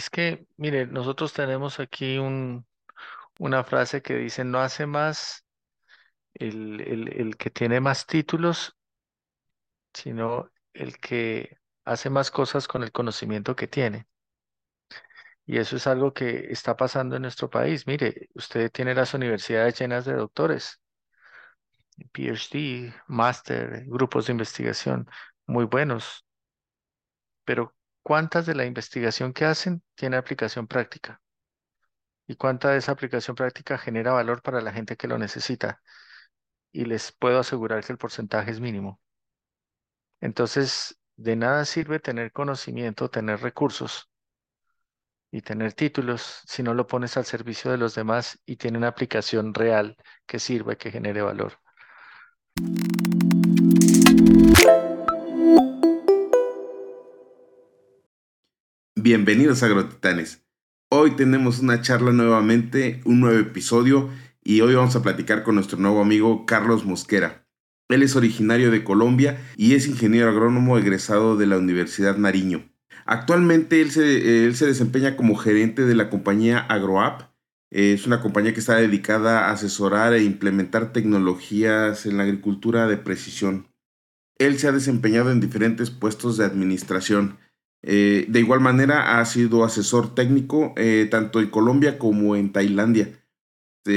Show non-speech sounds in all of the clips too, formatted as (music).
Es que, mire, nosotros tenemos aquí un, una frase que dice, no hace más el, el, el que tiene más títulos, sino el que hace más cosas con el conocimiento que tiene. Y eso es algo que está pasando en nuestro país. Mire, usted tiene las universidades llenas de doctores, PhD, máster, grupos de investigación muy buenos, pero ¿cuántas de la investigación que hacen tiene aplicación práctica? ¿Y cuánta de esa aplicación práctica genera valor para la gente que lo necesita? Y les puedo asegurar que el porcentaje es mínimo. Entonces, de nada sirve tener conocimiento, tener recursos y tener títulos si no lo pones al servicio de los demás y tiene una aplicación real que sirva que genere valor. Bienvenidos Agrotitanes. Hoy tenemos una charla nuevamente, un nuevo episodio y hoy vamos a platicar con nuestro nuevo amigo Carlos Mosquera. Él es originario de Colombia y es ingeniero agrónomo egresado de la Universidad Nariño. Actualmente él se, él se desempeña como gerente de la compañía AgroApp. Es una compañía que está dedicada a asesorar e implementar tecnologías en la agricultura de precisión. Él se ha desempeñado en diferentes puestos de administración eh, de igual manera, ha sido asesor técnico eh, tanto en Colombia como en Tailandia.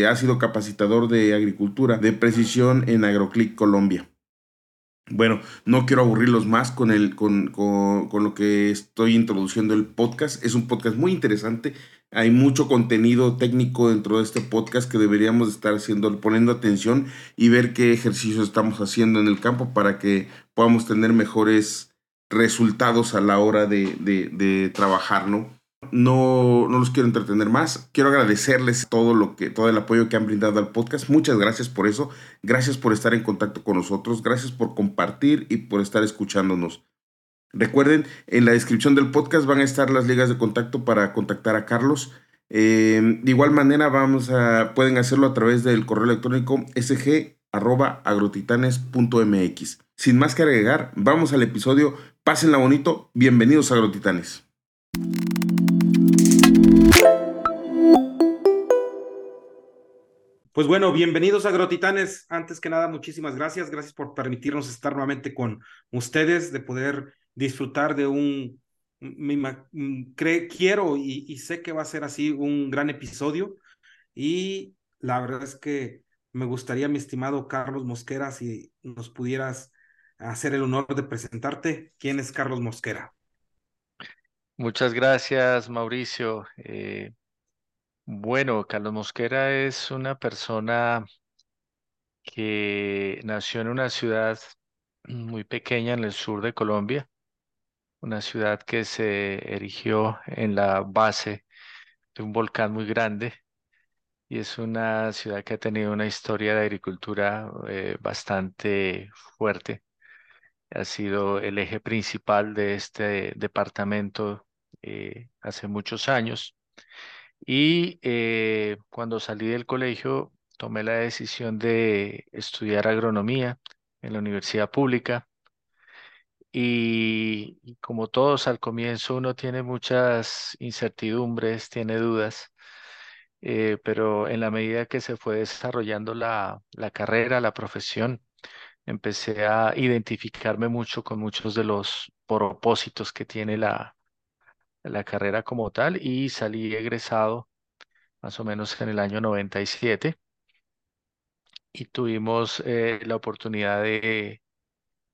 ha sido capacitador de agricultura de precisión en AgroClick Colombia. Bueno, no quiero aburrirlos más con, el, con, con, lo que estoy introduciendo el podcast. Es un podcast muy interesante. Hay mucho contenido técnico dentro de este podcast que deberíamos estar haciendo, poniendo atención y ver qué ejercicios estamos haciendo en el campo para que podamos tener mejores resultados a la hora de, trabajar, ¿no? No, no los quiero entretener más. Quiero agradecerles todo lo que, todo el apoyo que han brindado al podcast. Muchas gracias por eso. Gracias por estar en contacto con nosotros. Gracias por compartir y por estar escuchándonos. Recuerden, en la descripción del podcast van a estar las ligas de contacto para contactar a Carlos. Eh, de igual manera, vamos a, pueden hacerlo a través del correo electrónico sg.agrotitanes.mx. Sin más que agregar, vamos al episodio Pásenla bonito, bienvenidos a Agrotitanes. Pues bueno, bienvenidos a Agrotitanes. Antes que nada, muchísimas gracias. Gracias por permitirnos estar nuevamente con ustedes, de poder disfrutar de un, quiero y, y sé que va a ser así un gran episodio. Y la verdad es que me gustaría, mi estimado Carlos Mosquera, si nos pudieras hacer el honor de presentarte. ¿Quién es Carlos Mosquera? Muchas gracias, Mauricio. Eh, bueno, Carlos Mosquera es una persona que nació en una ciudad muy pequeña en el sur de Colombia, una ciudad que se erigió en la base de un volcán muy grande y es una ciudad que ha tenido una historia de agricultura eh, bastante fuerte ha sido el eje principal de este departamento eh, hace muchos años. Y eh, cuando salí del colegio, tomé la decisión de estudiar agronomía en la universidad pública. Y, como todos al comienzo uno tiene muchas incertidumbres, tiene dudas, eh, pero en la medida que se fue desarrollando la, la carrera, la profesión, empecé a identificarme mucho con muchos de los propósitos que tiene la, la carrera como tal y salí egresado más o menos en el año 97 y tuvimos eh, la oportunidad de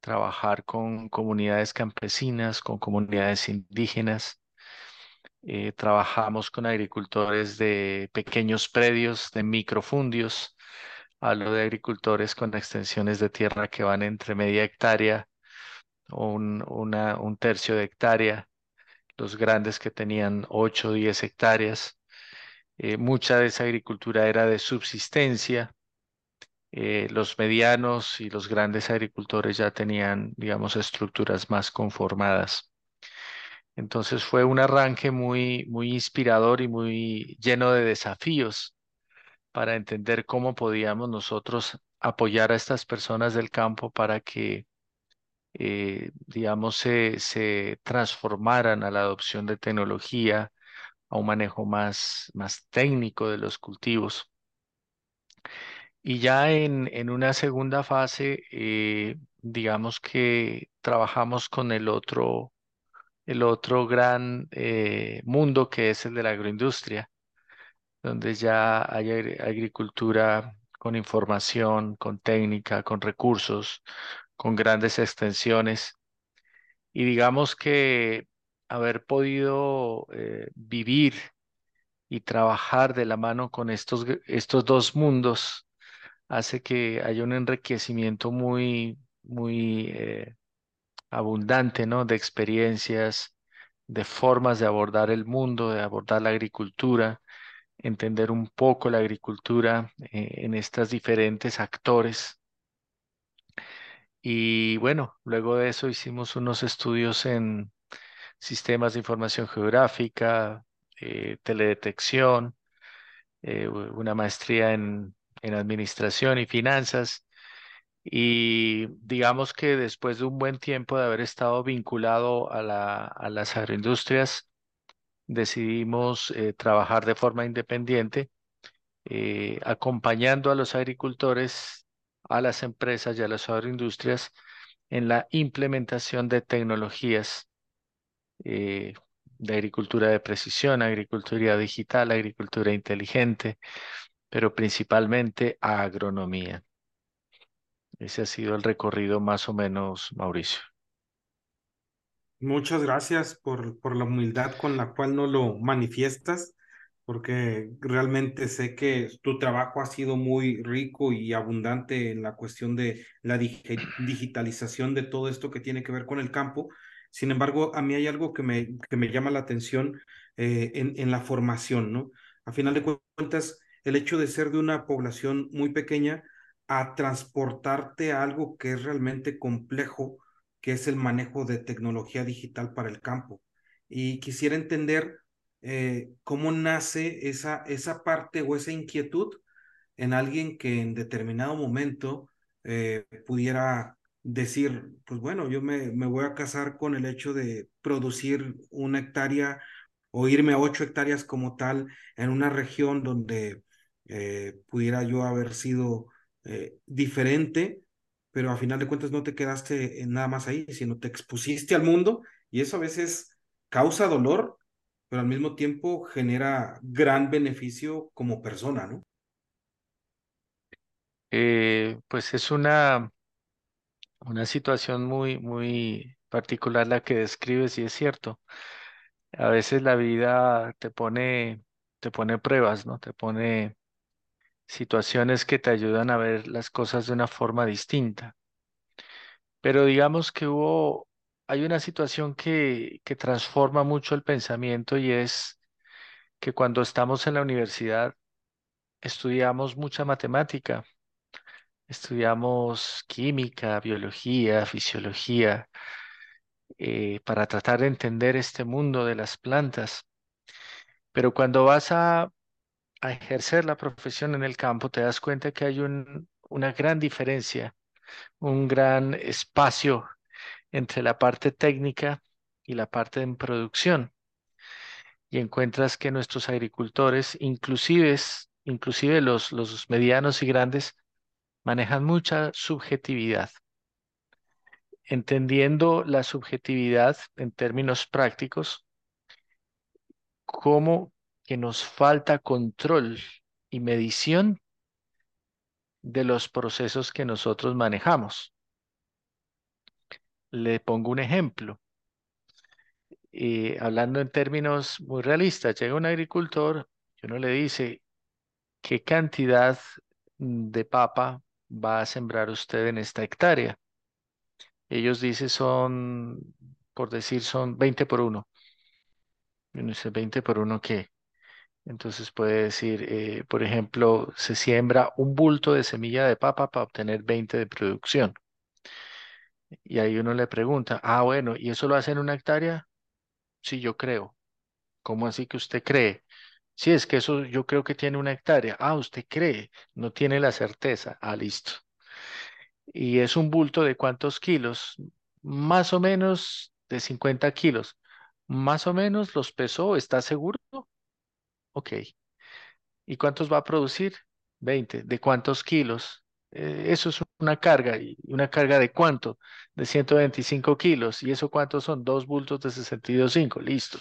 trabajar con comunidades campesinas, con comunidades indígenas. Eh, trabajamos con agricultores de pequeños predios, de microfundios, Hablo de agricultores con extensiones de tierra que van entre media hectárea o un, tercio de hectárea, los grandes que tenían 8 o 10 hectáreas. Eh, mucha de esa agricultura era de subsistencia. Eh, los medianos y los grandes agricultores ya tenían, digamos, estructuras más conformadas. Entonces fue un arranque muy, muy inspirador y muy lleno de desafíos para entender cómo podíamos nosotros apoyar a estas personas del campo para que, eh, digamos, se, se transformaran a la adopción de tecnología, a un manejo más, más técnico de los cultivos. Y ya en, en una segunda fase, eh, digamos que trabajamos con el otro, el otro gran eh, mundo que es el de la agroindustria, donde ya hay agri- agricultura con información, con técnica, con recursos, con grandes extensiones. Y digamos que haber podido eh, vivir y trabajar de la mano con estos, estos dos mundos hace que haya un enriquecimiento muy, muy eh, abundante, ¿no? De experiencias, de formas de abordar el mundo, de abordar la agricultura, entender un poco la agricultura eh, en estas diferentes actores. Y bueno, luego de eso hicimos unos estudios en sistemas de información geográfica, eh, teledetección, eh, una maestría en, en administración y finanzas. Y digamos que después de un buen tiempo de haber estado vinculado a la- a las agroindustrias, decidimos eh, trabajar de forma independiente, eh, acompañando a los agricultores, a las empresas y a las agroindustrias en la implementación de tecnologías eh, de agricultura de precisión, agricultura digital, agricultura inteligente, pero principalmente agronomía. Ese ha sido el recorrido más o menos, Mauricio. Muchas gracias por, por la humildad con la cual no lo manifiestas, porque realmente sé que tu trabajo ha sido muy rico y abundante en la cuestión de la digi- digitalización de todo esto que tiene que ver con el campo. Sin embargo, a mí hay algo que me, que me llama la atención eh, en, en la formación, ¿no? A final de cuentas, el hecho de ser de una población muy pequeña a transportarte a algo que es realmente complejo que es el manejo de tecnología digital para el campo. Y quisiera entender eh, cómo nace esa, esa parte o esa inquietud en alguien que en determinado momento eh, pudiera decir, pues bueno, yo me, me voy a casar con el hecho de producir una hectárea o irme a ocho hectáreas como tal en una región donde eh, pudiera yo haber sido diferente pero a final de cuentas no te quedaste nada más ahí, sino te expusiste al mundo y eso a veces causa dolor, pero al mismo tiempo genera gran beneficio como persona, ¿no? Eh, pues es una, una situación muy, muy particular la que describes y es cierto. A veces la vida te pone, te pone pruebas, ¿no? Te pone situaciones que te ayudan a ver las cosas de una forma distinta. Pero digamos que hubo, hay una situación que, que transforma mucho el pensamiento y es que cuando estamos en la universidad estudiamos mucha matemática, estudiamos química, biología, fisiología, eh, para tratar de entender este mundo de las plantas. Pero cuando vas a, a ejercer la profesión en el campo, te das cuenta que hay un- una gran diferencia, un gran espacio entre la parte técnica y la parte en producción. Y encuentras que nuestros agricultores, inclusive, inclusive los, los medianos y grandes, manejan mucha subjetividad. Entendiendo la subjetividad en términos prácticos, como que nos falta control y medición de los procesos que nosotros manejamos. Le pongo un ejemplo. eh, hablando en términos muy realistas, llega un agricultor y uno le dice, ¿qué cantidad de papa va a sembrar usted en esta hectárea? Ellos dicen son, por decir, son 20 por uno. Y uno dice, ¿20 por uno qué? Entonces puede decir, eh, por ejemplo, se siembra un bulto de semilla de papa para obtener 20 de producción. Y ahí uno le pregunta, ah, bueno, ¿y eso lo hace en una hectárea? Sí, yo creo. ¿Cómo así que usted cree? Sí, es que eso yo creo que tiene una hectárea. Ah, usted cree, no tiene la certeza. Ah, listo. Y es un bulto de cuántos kilos? Más o menos de 50 kilos. Más o menos los pesó, ¿está seguro? Ok. ¿Y cuántos va a producir? 20. ¿De cuántos kilos? Eh, eso es una carga. ¿Y una carga de cuánto? De 125 kilos. ¿Y eso cuántos son? Dos bultos de 62,5. Listo.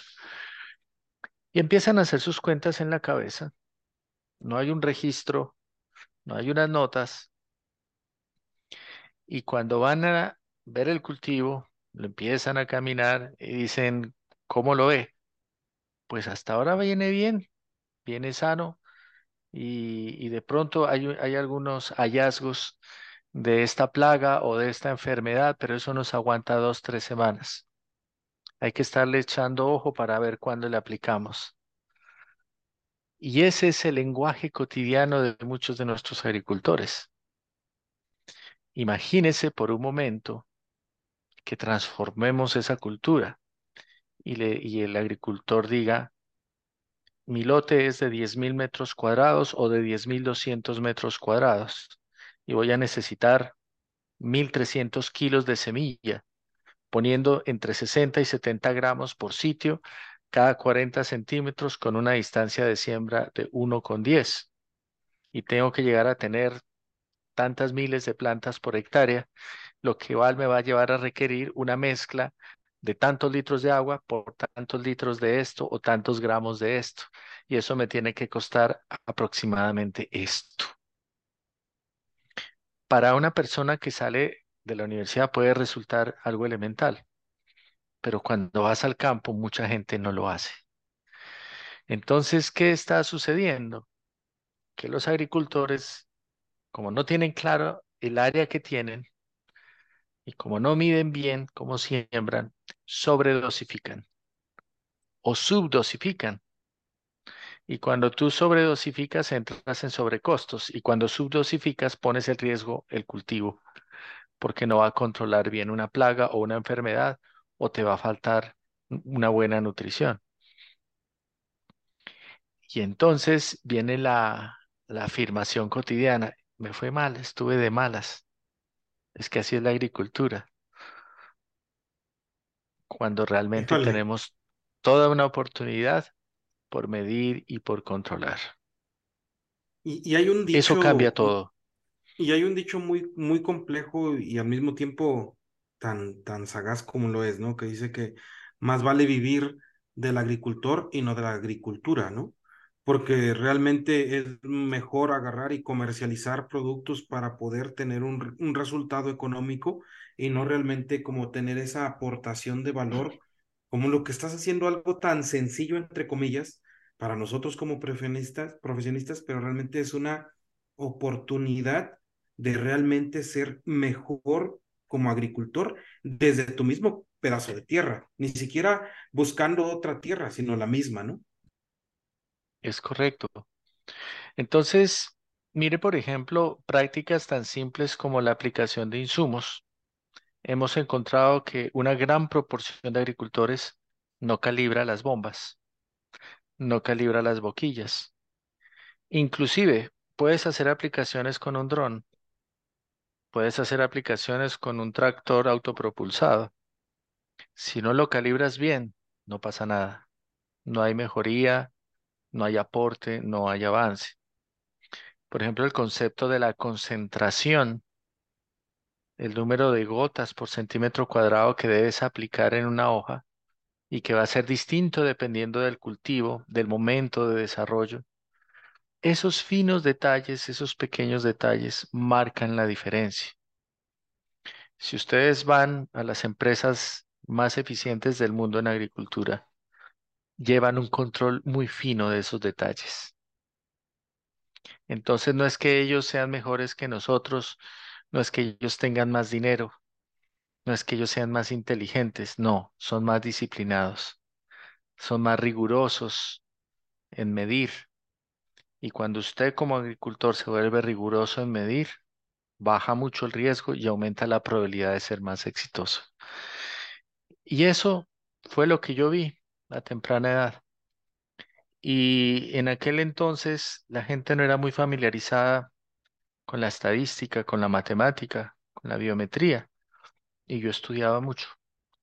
Y empiezan a hacer sus cuentas en la cabeza. No hay un registro, no hay unas notas. Y cuando van a ver el cultivo, lo empiezan a caminar y dicen, ¿cómo lo ve? Pues hasta ahora viene bien, viene sano, y, y de pronto hay, hay algunos hallazgos de esta plaga o de esta enfermedad, pero eso nos aguanta dos, tres semanas. Hay que estarle echando ojo para ver cuándo le aplicamos. Y ese es el lenguaje cotidiano de muchos de nuestros agricultores. Imagínese por un momento que transformemos esa cultura y, le, y el agricultor diga, mi lote es de 10.000 metros cuadrados o de 10.200 metros cuadrados y voy a necesitar 1.300 kilos de semilla, poniendo entre 60 y 70 gramos por sitio cada 40 centímetros con una distancia de siembra de 1,10. Y tengo que llegar a tener tantas miles de plantas por hectárea, lo que igual me va a llevar a requerir una mezcla de tantos litros de agua por tantos litros de esto o tantos gramos de esto. Y eso me tiene que costar aproximadamente esto. Para una persona que sale de la universidad puede resultar algo elemental, pero cuando vas al campo mucha gente no lo hace. Entonces, ¿qué está sucediendo? Que los agricultores, como no tienen claro el área que tienen y como no miden bien cómo siembran, sobredosifican o subdosifican. Y cuando tú sobredosificas, entras en sobrecostos. Y cuando subdosificas, pones el riesgo el cultivo, porque no va a controlar bien una plaga o una enfermedad, o te va a faltar una buena nutrición. Y entonces viene la, la afirmación cotidiana. Me fue mal, estuve de malas. Es que así es la agricultura. Cuando realmente Híjole. tenemos toda una oportunidad por medir y por controlar. Y, y hay un Eso cambia dicho, todo. y hay un dicho muy, muy complejo y al mismo tiempo tan, tan sagaz como lo es, ¿no? Que dice que más vale vivir del agricultor y no de la agricultura, ¿no? Porque realmente es mejor agarrar y comercializar productos para poder tener un, un resultado económico y no realmente como tener esa aportación de valor, como lo que estás haciendo algo tan sencillo, entre comillas, para nosotros como profesionistas, profesionistas, pero realmente es una oportunidad de realmente ser mejor como agricultor desde tu mismo pedazo de tierra, ni siquiera buscando otra tierra, sino la misma, ¿no? Es correcto. Entonces, mire, por ejemplo, prácticas tan simples como la aplicación de insumos. Hemos encontrado que una gran proporción de agricultores no calibra las bombas, no calibra las boquillas. Inclusive, puedes hacer aplicaciones con un dron, puedes hacer aplicaciones con un tractor autopropulsado. Si no lo calibras bien, no pasa nada. No hay mejoría, no hay aporte, no hay avance. Por ejemplo, el concepto de la concentración, el número de gotas por centímetro cuadrado que debes aplicar en una hoja y que va a ser distinto dependiendo del cultivo, del momento de desarrollo. Esos finos detalles, esos pequeños detalles marcan la diferencia. Si ustedes van a las empresas más eficientes del mundo en agricultura, llevan un control muy fino de esos detalles. Entonces no es que ellos sean mejores que nosotros, no es que ellos tengan más dinero, no es que ellos sean más inteligentes, no, son más disciplinados, son más rigurosos en medir. Y cuando usted como agricultor se vuelve riguroso en medir, baja mucho el riesgo y aumenta la probabilidad de ser más exitoso. Y eso fue lo que yo vi a temprana edad. Y en aquel entonces la gente no era muy familiarizada con la estadística, con la matemática, con la biometría. Y yo estudiaba mucho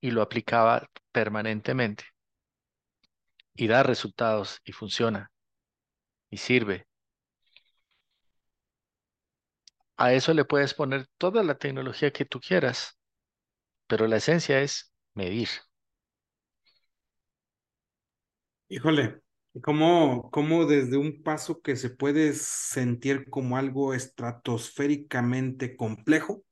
y lo aplicaba permanentemente. Y da resultados y funciona. y sirve. A eso le puedes poner toda la tecnología que tú quieras, pero la esencia es medir. Híjole, ¿cómo, cómo desde un paso que se puede sentir como algo estratosféricamente complejo,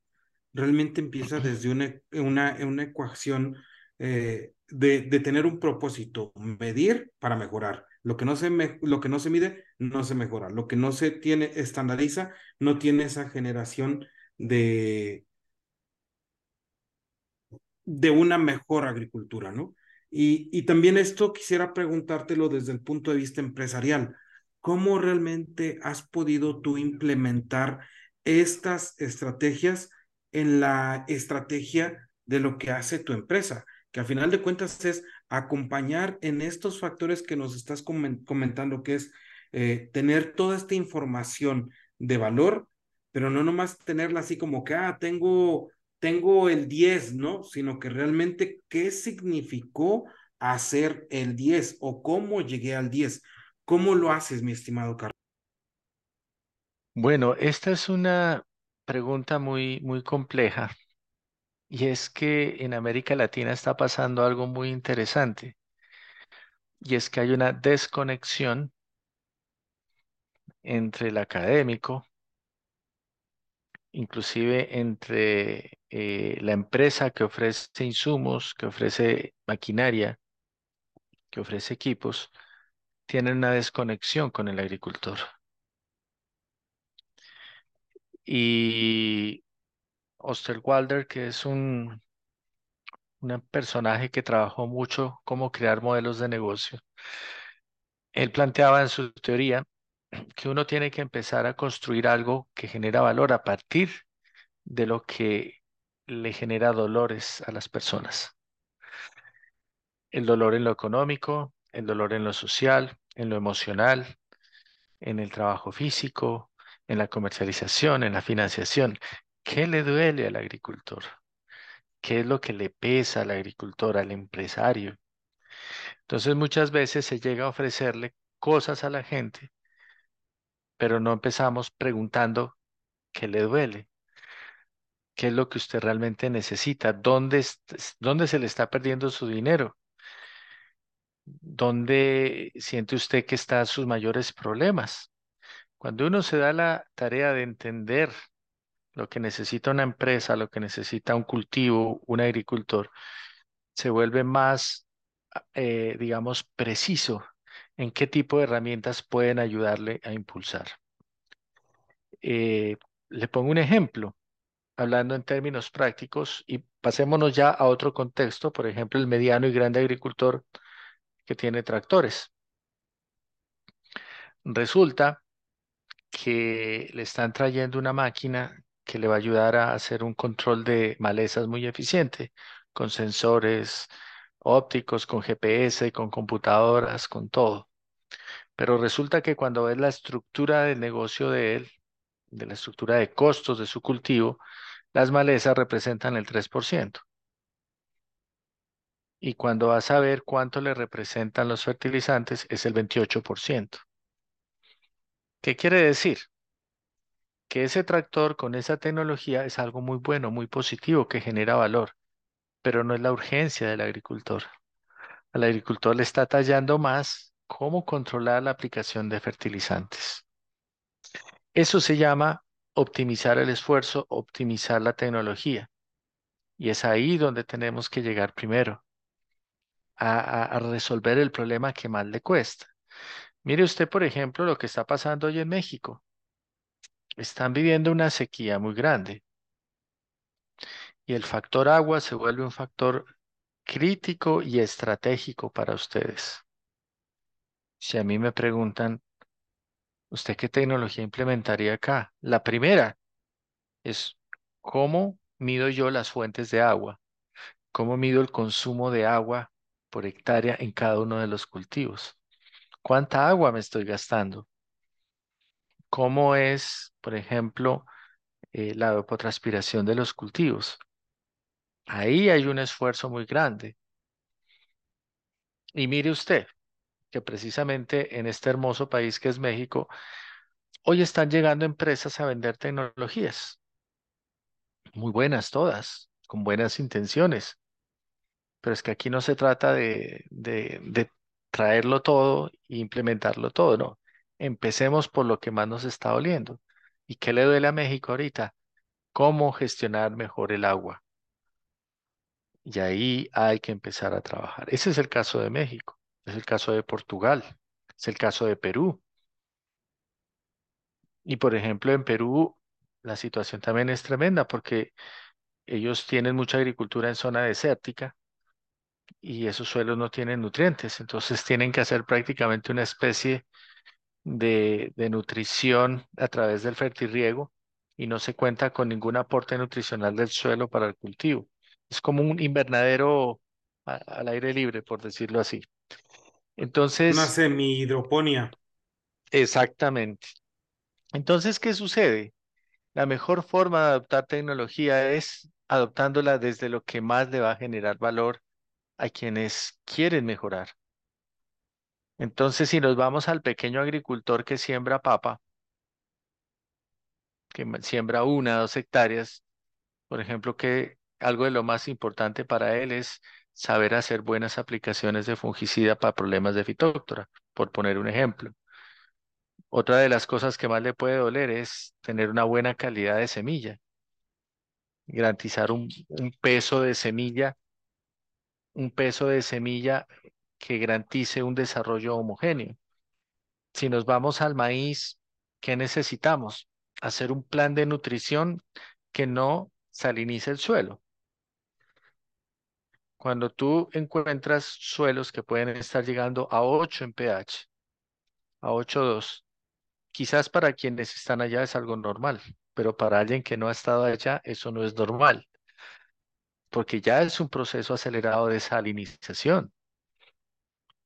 realmente empieza desde una, una, una ecuación eh, de, de, tener un propósito, medir para mejorar. Lo que, no se me, lo que no se mide no se mejora. Lo que no se tiene estandariza no tiene esa generación de, de una mejor agricultura, ¿no? Y, también esto quisiera preguntártelo desde el punto de vista empresarial. ¿Cómo realmente has podido tú implementar estas estrategias en la estrategia de lo que hace tu empresa? Que a final de cuentas es acompañar en estos factores que nos estás comentando, que es eh, tener toda esta información de valor, pero no nomás tenerla así como que, ah, tengo tengo el 10, ¿no? Sino que realmente qué significó hacer el 10 o cómo llegué al 10. ¿Cómo lo haces, mi estimado Carlos? Bueno, esta es una pregunta muy, muy compleja y es que en América Latina está pasando algo muy interesante y es que hay una desconexión entre el académico inclusive entre eh, la empresa que ofrece insumos, que ofrece maquinaria, que ofrece equipos, tienen una desconexión con el agricultor. Y Osterwalder, que es un, un personaje que trabajó mucho cómo crear modelos de negocio, él planteaba en su teoría que uno tiene que empezar a construir algo que genera valor a partir de lo que le genera dolores a las personas. El dolor en lo económico, el dolor en lo social, en lo emocional, en el trabajo físico, en la comercialización, en la financiación. ¿Qué le duele al agricultor? ¿Qué es lo que le pesa al agricultor, al empresario? Entonces muchas veces se llega a ofrecerle cosas a la gente pero no empezamos preguntando qué le duele, qué es lo que usted realmente necesita, dónde, dónde se le está perdiendo su dinero, dónde siente usted que están sus mayores problemas. Cuando uno se da la tarea de entender lo que necesita una empresa, lo que necesita un cultivo, un agricultor, se vuelve más, eh, digamos, preciso en qué tipo de herramientas pueden ayudarle a impulsar. Eh, le pongo un ejemplo, hablando en términos prácticos, y pasémonos ya a otro contexto, por ejemplo, el mediano y grande agricultor que tiene tractores. Resulta que le están trayendo una máquina que le va a ayudar a hacer un control de malezas muy eficiente, con sensores ópticos, con GPS, con computadoras, con todo. Pero resulta que cuando ves la estructura del negocio de él, de la estructura de costos de su cultivo, las malezas representan el 3%. Y cuando vas a ver cuánto le representan los fertilizantes, es el 28%. ¿Qué quiere decir? Que ese tractor con esa tecnología es algo muy bueno, muy positivo, que genera valor, pero no es la urgencia del agricultor. Al agricultor le está tallando más cómo controlar la aplicación de fertilizantes. Eso se llama optimizar el esfuerzo, optimizar la tecnología. Y es ahí donde tenemos que llegar primero, a, resolver el problema que más le cuesta. Mire usted, por ejemplo, lo que está pasando hoy en México. Están viviendo una sequía muy grande. Y el factor agua se vuelve un factor crítico y estratégico para ustedes. Si a mí me preguntan, ¿usted qué tecnología implementaría acá? La primera es cómo mido yo las fuentes de agua, cómo mido el consumo de agua por hectárea en cada uno de los cultivos, cuánta agua me estoy gastando, cómo es, por ejemplo, eh, la evapotranspiración de los cultivos. Ahí hay un esfuerzo muy grande. Y mire usted, que precisamente en este hermoso país que es México, hoy están llegando empresas a vender tecnologías, muy buenas todas, con buenas intenciones, pero es que aquí no se trata de, de, traerlo todo e implementarlo todo, no. Empecemos por lo que más nos está doliendo. ¿Y qué le duele a México ahorita? ¿Cómo gestionar mejor el agua? Y ahí hay que empezar a trabajar. Ese es el caso de México, es el caso de Portugal, es el caso de Perú. Y por ejemplo, en Perú la situación también es tremenda porque ellos tienen mucha agricultura en zona desértica y esos suelos no tienen nutrientes, entonces (laughs) tienen que hacer prácticamente una especie de, de nutrición a través del fertirriego y no se cuenta con ningún aporte nutricional del suelo para el cultivo. Es como un invernadero a- al aire libre, por decirlo así. Una Entonces, semi-hidroponía. exactamente. Entonces, ¿qué sucede? La mejor forma de adoptar tecnología es adoptándola desde lo que más le va a generar valor a quienes quieren mejorar. Entonces, si nos vamos al pequeño agricultor que siembra papa, que siembra una, dos hectáreas, por ejemplo, que algo de lo más importante para él es saber hacer buenas aplicaciones de fungicida para problemas de fitóctora, por poner un ejemplo. Otra de las cosas que más le puede doler es tener una buena calidad de semilla, garantizar un, un peso de semilla, un peso de semilla que garantice un desarrollo homogéneo. Si nos vamos al maíz, ¿qué necesitamos? Hacer un plan de nutrición que no salinice el suelo. Cuando tú encuentras suelos que pueden estar llegando a 8 en pH, a 8.2, quizás para quienes están allá es algo normal, pero para alguien que no ha estado allá, eso no es normal, porque ya es un proceso acelerado de salinización.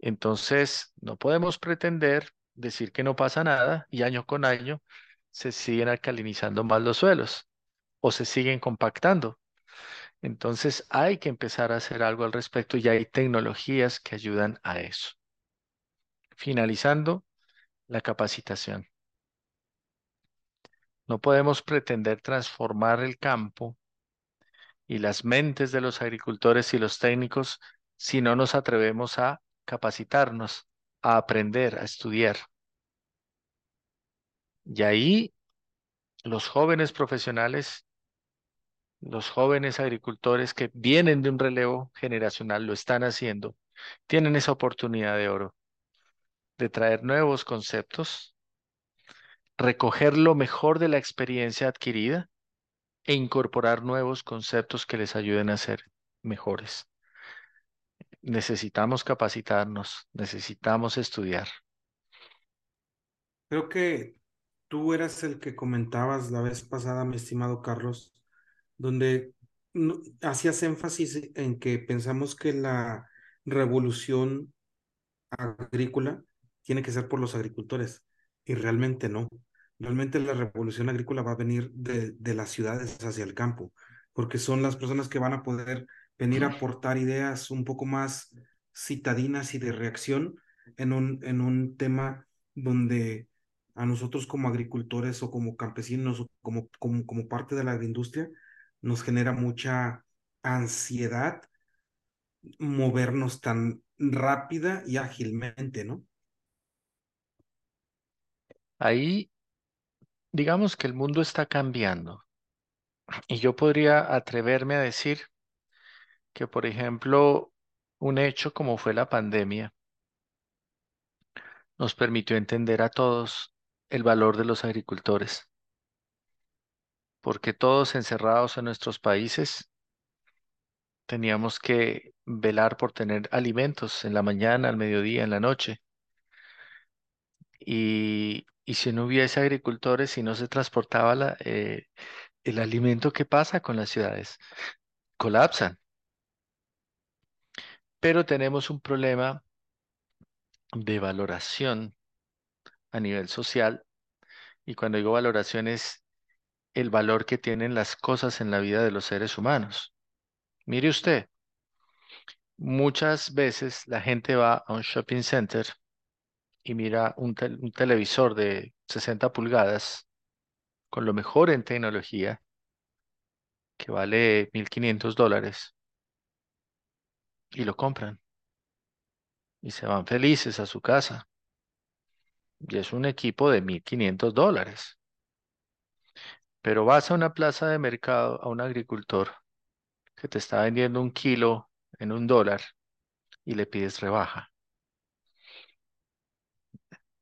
Entonces, no podemos pretender decir que no pasa nada y año con año se siguen alcalinizando más los suelos o se siguen compactando. Entonces, hay que empezar a hacer algo al respecto y hay tecnologías que ayudan a eso. Finalizando, la capacitación. No podemos pretender transformar el campo y las mentes de los agricultores y los técnicos si no nos atrevemos a capacitarnos, a aprender, a estudiar. Y ahí los jóvenes profesionales, los jóvenes agricultores que vienen de un relevo generacional, lo están haciendo, tienen esa oportunidad de oro de traer nuevos conceptos, recoger lo mejor de la experiencia adquirida e incorporar nuevos conceptos que les ayuden a ser mejores. Necesitamos capacitarnos, necesitamos estudiar. Creo que tú eras el que comentabas la vez pasada, mi estimado Carlos, donde hacías énfasis en que pensamos que la revolución agrícola tiene que ser por los agricultores y realmente no. Realmente la revolución agrícola va a venir de, de las ciudades hacia el campo, porque son las personas que van a poder venir a aportar ideas un poco más citadinas y de reacción en un, en un tema donde a nosotros como agricultores o como campesinos o como, como, como parte de la agroindustria nos genera mucha ansiedad movernos tan rápida y ágilmente, ¿no? Ahí, digamos que el mundo está cambiando y yo podría atreverme a decir que, por ejemplo, un hecho como fue la pandemia nos permitió entender a todos el valor de los agricultores, porque todos encerrados en nuestros países teníamos que velar por tener alimentos en la mañana, al mediodía, en la noche. Y, si no hubiese agricultores, si no se transportaba eh, el alimento, ¿qué pasa con las ciudades? Colapsan. Pero tenemos un problema de valoración a nivel social. Y cuando digo valoración es el valor que tienen las cosas en la vida de los seres humanos. Mire usted, muchas veces la gente va a un shopping center y mira un, tel- un televisor de 60 pulgadas con lo mejor en tecnología que vale 1.500 dólares y lo compran y se van felices a su casa. Y es un equipo de 1.500 dólares. Pero vas a una plaza de mercado, a un agricultor que te está vendiendo un kilo en un dólar y le pides rebaja.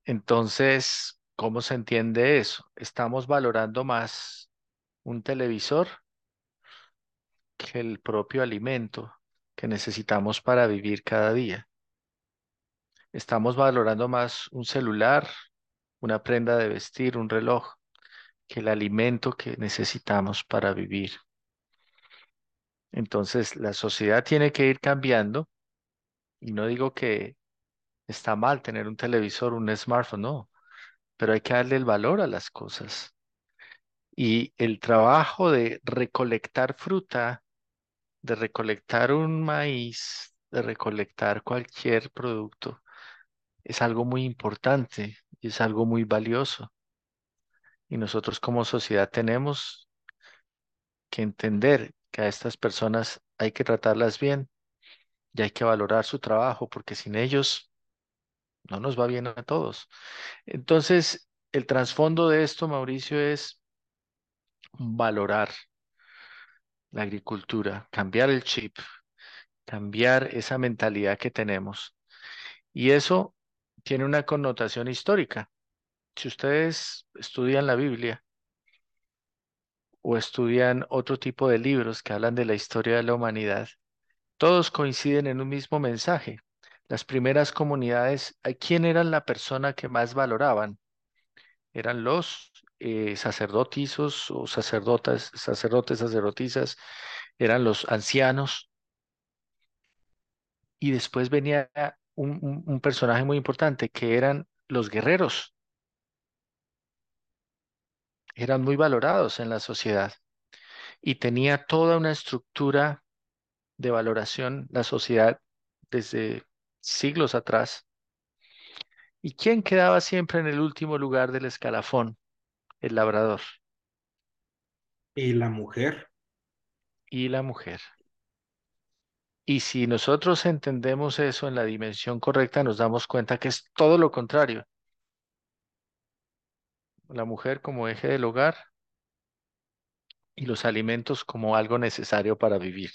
Entonces, ¿cómo se entiende eso? Estamos valorando más un televisor que el propio alimento que necesitamos para vivir cada día. Estamos valorando más un celular, una prenda de vestir, un reloj, que el alimento que necesitamos para vivir. Entonces, la sociedad tiene que ir cambiando y no digo que está mal tener un televisor, un smartphone, no, pero hay que darle el valor a las cosas. Y el trabajo de recolectar fruta, de recolectar un maíz, de recolectar cualquier producto, es algo muy importante y es algo muy valioso. Y nosotros como sociedad tenemos que entender que a estas personas hay que tratarlas bien y hay que valorar su trabajo, porque sin ellos no nos va bien a todos. Entonces, el trasfondo de esto, Mauricio, es valorar la agricultura, cambiar el chip, cambiar esa mentalidad que tenemos. Y eso tiene una connotación histórica. Si ustedes estudian la Biblia o estudian otro tipo de libros que hablan de la historia de la humanidad, todos coinciden en un mismo mensaje. Las primeras comunidades, ¿a quién eran la persona que más valoraban? Eran los eh, sacerdotisos o sacerdotas, sacerdotes, sacerdotisas, eran los ancianos. Y después venía un personaje muy importante que eran los guerreros. Eran muy valorados en la sociedad y tenía toda una estructura de valoración la sociedad desde siglos atrás. ¿Y quién quedaba siempre en el último lugar del escalafón? El labrador Y la mujer, y la mujer. Y si nosotros entendemos eso en la dimensión correcta, nos damos cuenta que es todo lo contrario. La mujer como eje del hogar y los alimentos como algo necesario para vivir.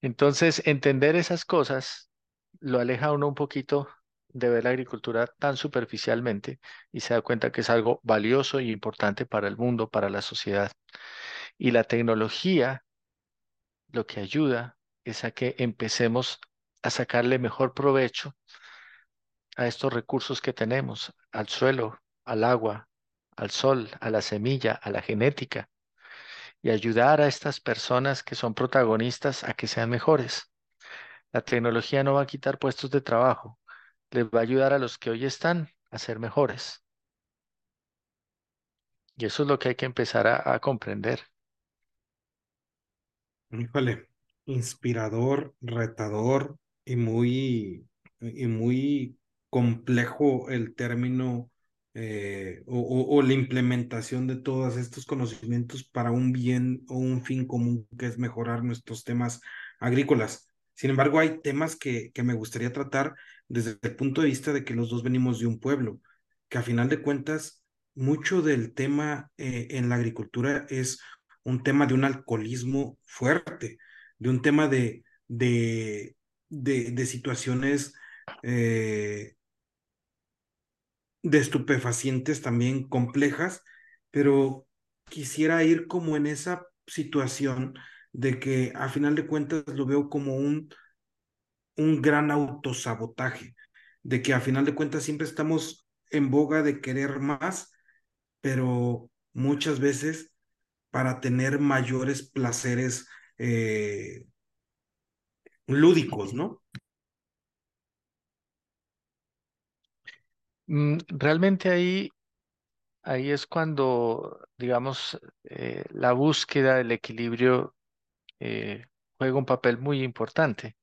Entonces, entender esas cosas lo aleja uno un poquito de ver la agricultura tan superficialmente y se da cuenta que es algo valioso y importante para el mundo, para la sociedad. Y la tecnología lo que ayuda es a que empecemos a sacarle mejor provecho a estos recursos que tenemos, al suelo, al agua, al sol, a la semilla, a la genética, y ayudar a estas personas que son protagonistas a que sean mejores. La tecnología no va a quitar puestos de trabajo, les va a ayudar a los que hoy están a ser mejores. Y eso es lo que hay que empezar a, comprender. híjole, inspirador, retador y muy, y muy complejo el término eh, o, la implementación de todos estos conocimientos para un bien o un fin común que es mejorar nuestros temas agrícolas. Sin embargo, hay temas que, que me gustaría tratar desde el punto de vista de que los dos venimos de un pueblo, que a final de cuentas, mucho del tema eh, en la agricultura es un tema de un alcoholismo fuerte, de un tema de, de, de, de situaciones eh, de estupefacientes también complejas, pero quisiera ir como en esa situación de que a final de cuentas lo veo como un, un gran autosabotaje, de que a final de cuentas siempre estamos en boga de querer más, pero muchas veces para tener mayores placeres eh, lúdicos, ¿no? Realmente ahí, ahí es cuando, digamos, eh, la búsqueda del equilibrio eh, juega un papel muy importante.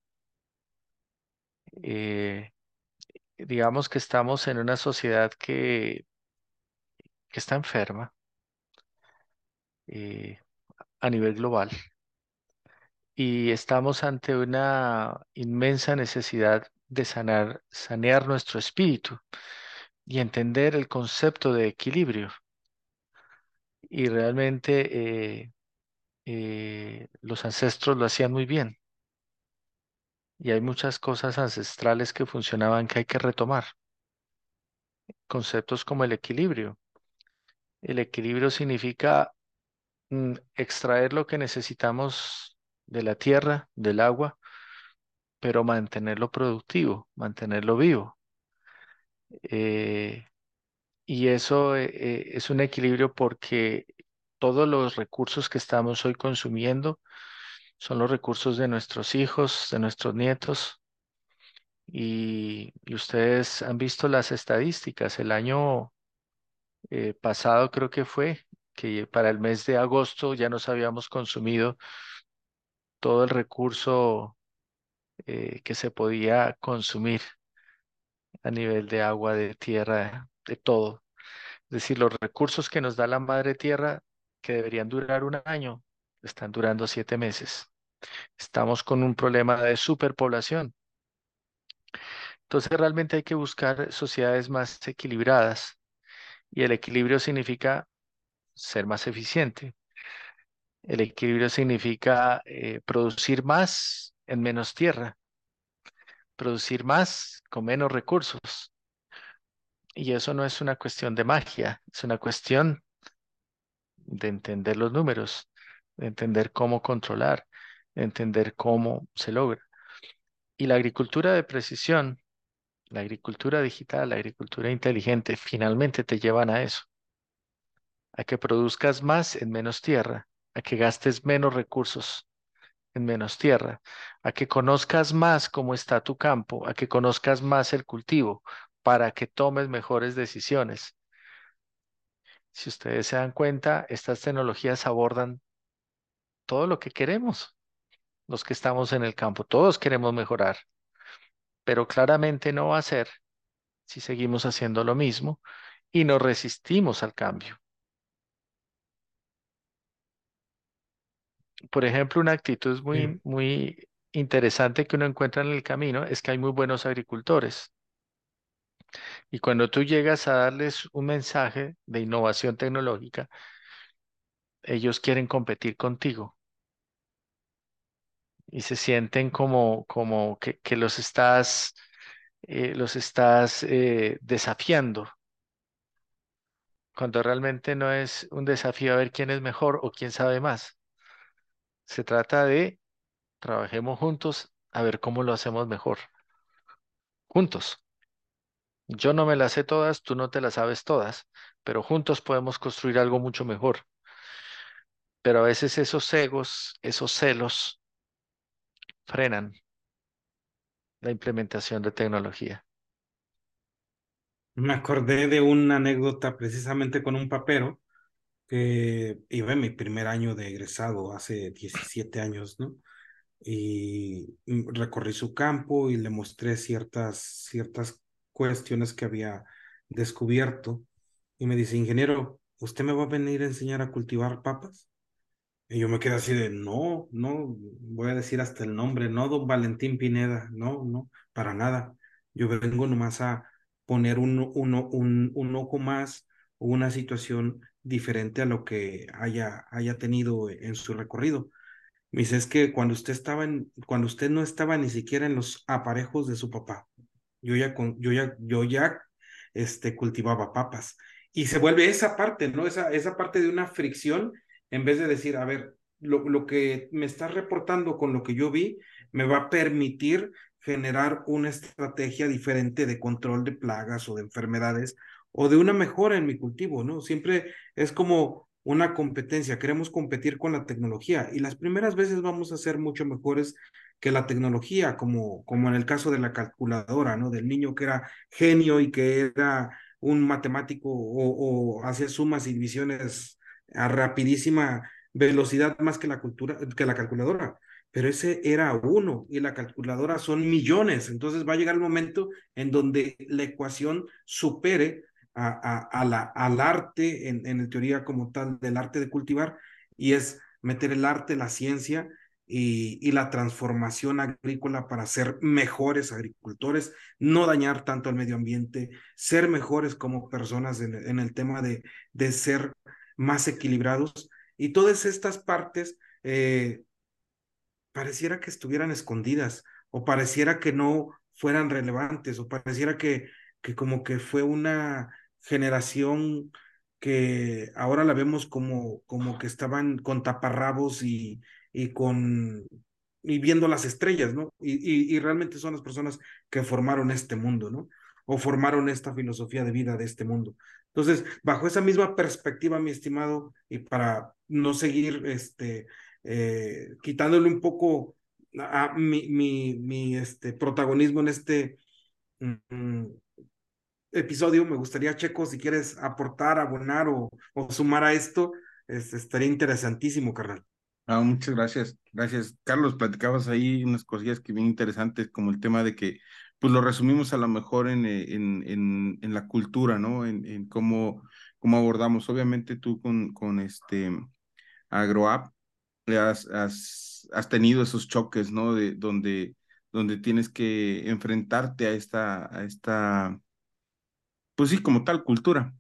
Eh, digamos que estamos en una sociedad que, que está enferma a nivel global y estamos ante una inmensa necesidad de sanar, sanear nuestro espíritu y entender el concepto de equilibrio. Y realmente eh, eh, los ancestros lo hacían muy bien. Y hay muchas cosas ancestrales que funcionaban que hay que retomar. Conceptos como el equilibrio. El equilibrio significa mm, extraer lo que necesitamos de la tierra, del agua, pero mantenerlo productivo, mantenerlo vivo. Eh, y eso eh, eh, es un equilibrio porque todos los recursos que estamos hoy consumiendo son los recursos de nuestros hijos, de nuestros nietos. Y, ustedes han visto las estadísticas. El año pasado creo que fue que para el mes de agosto ya nos habíamos consumido todo el recurso que se podía consumir a nivel de agua, de tierra, de todo. Es decir, los recursos que nos da la madre tierra, que deberían durar un año, están durando siete meses. Estamos con un problema de superpoblación. Entonces realmente hay que buscar sociedades más equilibradas y el equilibrio significa ser más eficiente. El equilibrio significa eh, producir más en menos tierra, producir más con menos recursos. Y eso no es una cuestión de magia, es una cuestión de entender los números, de entender cómo controlar, de entender cómo se logra. Y la agricultura de precisión, la agricultura digital, la agricultura inteligente, finalmente te llevan a eso, a que produzcas más en menos tierra, a que gastes menos recursos en menos tierra, a que conozcas más cómo está tu campo, a que conozcas más el cultivo, para que tomes mejores decisiones. Si ustedes se dan cuenta, estas tecnologías abordan todo lo que queremos, los que estamos en el campo, todos queremos mejorar, pero claramente no va a ser si seguimos haciendo lo mismo y no resistimos al cambio. Por ejemplo, una actitud muy, muy interesante que uno encuentra en el camino es que hay muy buenos agricultores. Y cuando tú llegas a darles un mensaje de innovación tecnológica, ellos quieren competir contigo y se sienten como, como que, los estás, eh, los estás eh, desafiando, cuando realmente no es un desafío a ver quién es mejor o quién sabe más. Se trata de trabajemos juntos a ver cómo lo hacemos mejor. Juntos. Yo no me las sé todas, tú no te las sabes todas, pero juntos podemos construir algo mucho mejor. Pero a veces esos egos, esos celos, frenan la implementación de tecnología. Me acordé de una anécdota precisamente con un papero que iba en mi primer año de egresado, hace 17 años, ¿no? Y recorrí su campo y le mostré ciertas, ciertas cuestiones que había descubierto. Y me dice, ingeniero, ¿usted me va a venir a enseñar a cultivar papas? Y yo me quedé así de, no, no, voy a decir hasta el nombre, no, don Valentín Pineda, no, no, para nada. Yo vengo nomás a poner un, un, un ojo más una situación diferente a lo que haya, haya tenido en su recorrido. Me dice, es que cuando usted estaba en, cuando usted no estaba ni siquiera en los aparejos de su papá, yo ya, yo ya, yo ya este, cultivaba papas. Y se vuelve esa parte, ¿no? Esa, esa parte de una fricción, en vez de decir, a ver, lo, lo que me está reportando con lo que yo vi, me va a permitir generar una estrategia diferente de control de plagas o de enfermedades o de una mejora en mi cultivo, ¿no? Siempre es como una competencia, queremos competir con la tecnología y las primeras veces vamos a ser mucho mejores que la tecnología, como, como en el caso de la calculadora, ¿no? Del niño que era genio y que era un matemático o, hacía sumas y divisiones a rapidísima velocidad más que la, cultura, que la calculadora. pero ese era uno y la calculadora son millones. Entonces va a llegar el momento en donde la ecuación supere a, al arte, en, en teoría como tal, del arte de cultivar, y es meter el arte, la ciencia y, la transformación agrícola para ser mejores agricultores, no dañar tanto al medio ambiente, ser mejores como personas en, en el tema de, de, ser más equilibrados. Y todas estas partes eh, pareciera que estuvieran escondidas o pareciera que no fueran relevantes o pareciera que, que como que fue una generación que ahora la vemos como, como que estaban con taparrabos y, y con y viendo las estrellas, ¿no? Y, y, realmente son las personas que formaron este mundo, ¿no? O formaron esta filosofía de vida de este mundo. Entonces, bajo esa misma perspectiva, mi estimado, y para no seguir este, eh, quitándole un poco a mi, mi, mi este, protagonismo en este mm, episodio, me gustaría, Checo, si quieres aportar, abonar o, o sumar a esto, es, estaría interesantísimo, carnal. Ah, muchas gracias, gracias. Carlos, platicabas ahí unas cosillas que bien interesantes, como el tema de que, pues lo resumimos a lo mejor en, en, en, en la cultura, ¿no? En, en cómo, cómo abordamos. Obviamente tú con, con este AgroApp, has, has, has tenido esos choques, ¿no? De donde, donde tienes que enfrentarte a esta, a esta, pues sí, como tal cultura.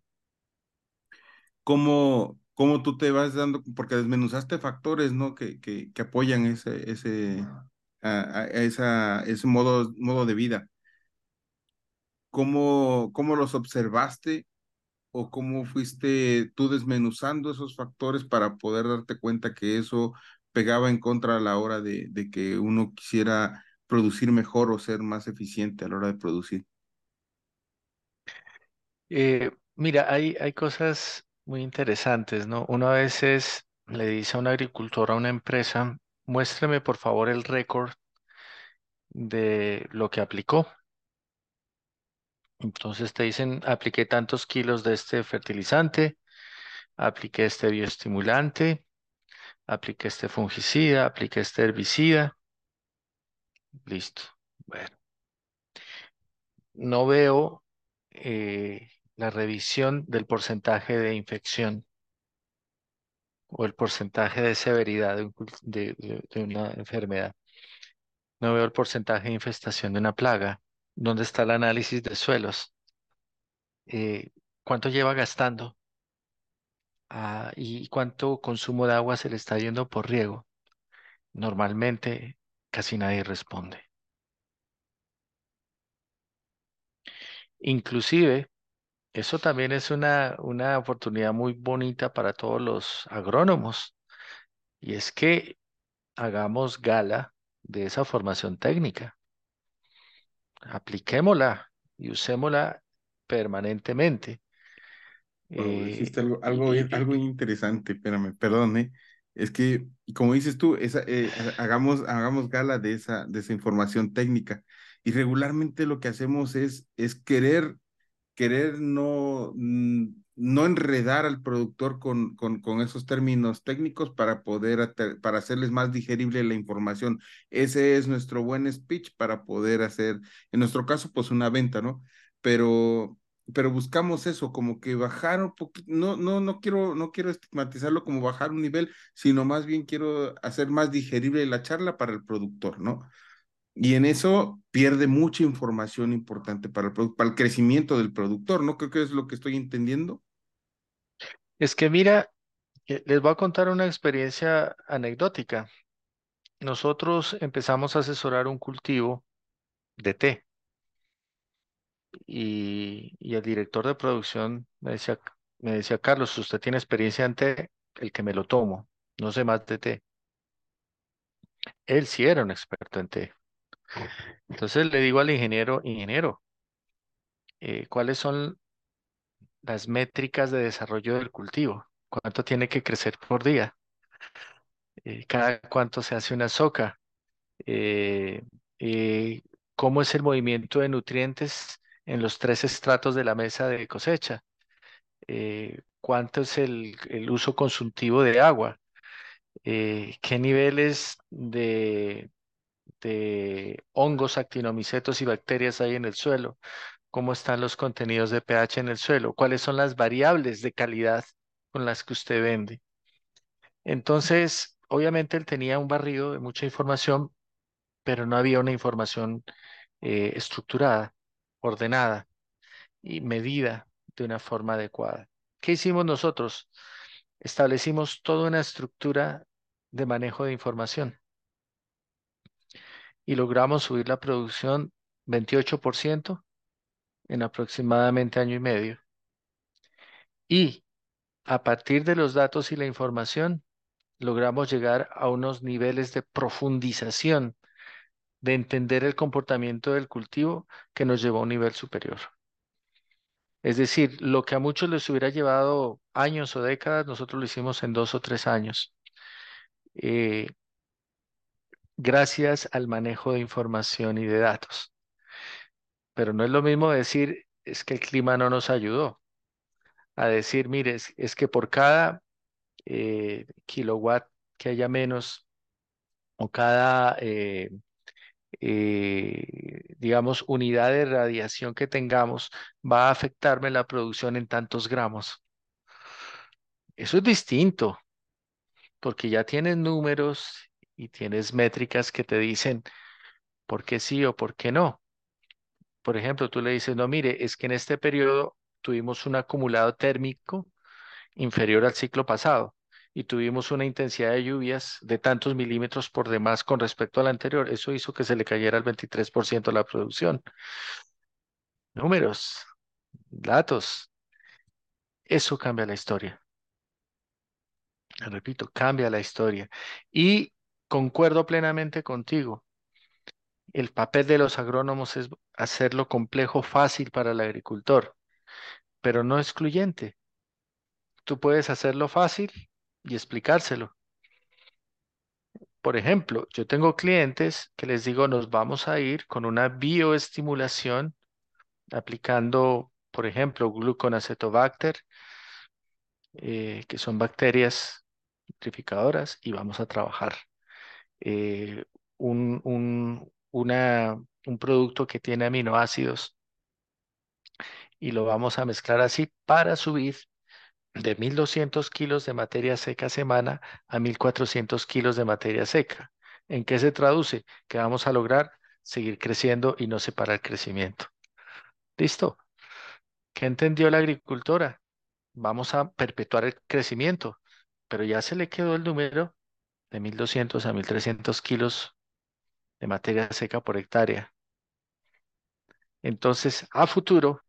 ¿Cómo, cómo tú te vas dando, porque desmenuzaste factores, ¿no? Que, que, que apoyan ese, ese, a, esa, ese modo, modo de vida. ¿Cómo, ¿Cómo los observaste o cómo fuiste tú desmenuzando esos factores para poder darte cuenta que eso pegaba en contra a la hora de, de, que uno quisiera producir mejor o ser más eficiente a la hora de producir? Eh, mira, hay, hay cosas muy interesantes, ¿no? Uno a veces le dice a un agricultor, a una empresa, muéstreme por favor el récord de lo que aplicó. Entonces te dicen, apliqué tantos kilos de este fertilizante, apliqué este bioestimulante, apliqué este fungicida, apliqué este herbicida. Listo. Bueno. No veo eh, la revisión del porcentaje de infección o el porcentaje de severidad de, un, de, de, de una enfermedad. No veo el porcentaje de infestación de una plaga. ¿Dónde está el análisis de suelos? Eh, ¿Cuánto lleva gastando? Ah, ¿y cuánto consumo de agua se le está yendo por riego? Normalmente casi nadie responde. Inclusive, eso también es una, una oportunidad muy bonita para todos los agrónomos. Y es que hagamos gala de esa formación técnica. Apliquémosla y usémosla permanentemente. Wow, dijiste algo, algo, y, algo interesante, espérame, perdón, es que, como dices tú, esa, eh, hagamos, hagamos gala de esa, de esa información técnica y regularmente lo que hacemos es, es querer, querer no, no enredar al productor con, con, con esos términos técnicos para poder, para hacerles más digerible la información. Ese es nuestro buen speech para poder hacer, en nuestro caso, pues una venta, ¿no? Pero pero buscamos eso, como que bajar un poquito, no, no, no quiero, no quiero estigmatizarlo como bajar un nivel, sino más bien quiero hacer más digerible la charla para el productor, ¿no? Y en eso pierde mucha información importante para el, para el crecimiento del productor, ¿no? Creo que es lo que estoy entendiendo. Es que mira, les voy a contar una experiencia anecdótica. Nosotros empezamos a asesorar un cultivo de té y, y, el director de producción me decía, me decía, Carlos, usted tiene experiencia en té, el que me lo tomo, no sé más de té. Él sí era un experto en té. Entonces le digo al ingeniero, ingeniero, eh, ¿cuáles son las métricas de desarrollo del cultivo? ¿Cuánto tiene que crecer por día? Eh, ¿Cada cuánto se hace una soca? Eh, ¿Cómo es el movimiento de nutrientes en los tres estratos de la mesa de cosecha. ¿Cuánto es el, el, uso consultivo de agua? qué niveles de, de hongos, actinomicetos y bacterias hay en el suelo, cómo están los contenidos de pH en el suelo, cuáles son las variables de calidad con las que usted vende. Entonces, obviamente él tenía un barrido de mucha información, pero no había una información eh, estructurada, ordenada y medida de una forma adecuada. ¿Qué hicimos nosotros? Establecimos toda una estructura de manejo de información y logramos subir la producción 28% en aproximadamente año y medio. Y a partir de los datos y la información, logramos llegar a unos niveles de profundización, de entender el comportamiento del cultivo que nos llevó a un nivel superior. Es decir, lo que a muchos les hubiera llevado años o décadas, nosotros lo hicimos en dos o tres años. Eh, gracias al manejo de información y de datos. Pero no es lo mismo decir, es que el clima no nos ayudó, a decir, mire, es, que por cada eh, kilowatt que haya menos o cada, eh, eh, digamos, unidad de radiación que tengamos, va a afectarme la producción en tantos gramos. Eso es distinto, porque ya tienes números y tienes métricas que te dicen por qué sí o por qué no. Por ejemplo, tú le dices, no, mire, es que en este periodo tuvimos un acumulado térmico inferior al ciclo pasado y tuvimos una intensidad de lluvias de tantos milímetros por demás con respecto al anterior. Eso hizo que se le cayera el 23% la producción. Números, datos. Eso cambia la historia. Repito, cambia la historia. Y concuerdo plenamente contigo. El papel de los agrónomos es hacerlo complejo fácil para el agricultor, pero no excluyente. Tú puedes hacerlo fácil y explicárselo. Por ejemplo, yo tengo clientes que les digo, nos vamos a ir con una bioestimulación aplicando, por ejemplo, gluconacetobacter, eh, que son bacterias nitrificadoras, y vamos a trabajar eh, un, un, un producto que tiene aminoácidos y lo vamos a mezclar así para subir de 1200 kilos de materia seca semana a 1400 kilos de materia seca. ¿En qué se traduce? Que vamos a lograr seguir creciendo y no separar el crecimiento. ¿Listo? ¿Qué entendió la agricultora? Vamos a perpetuar el crecimiento, pero ya se le quedó el número de 1200 a 1300 kilos de materia seca por hectárea. Entonces, a futuro,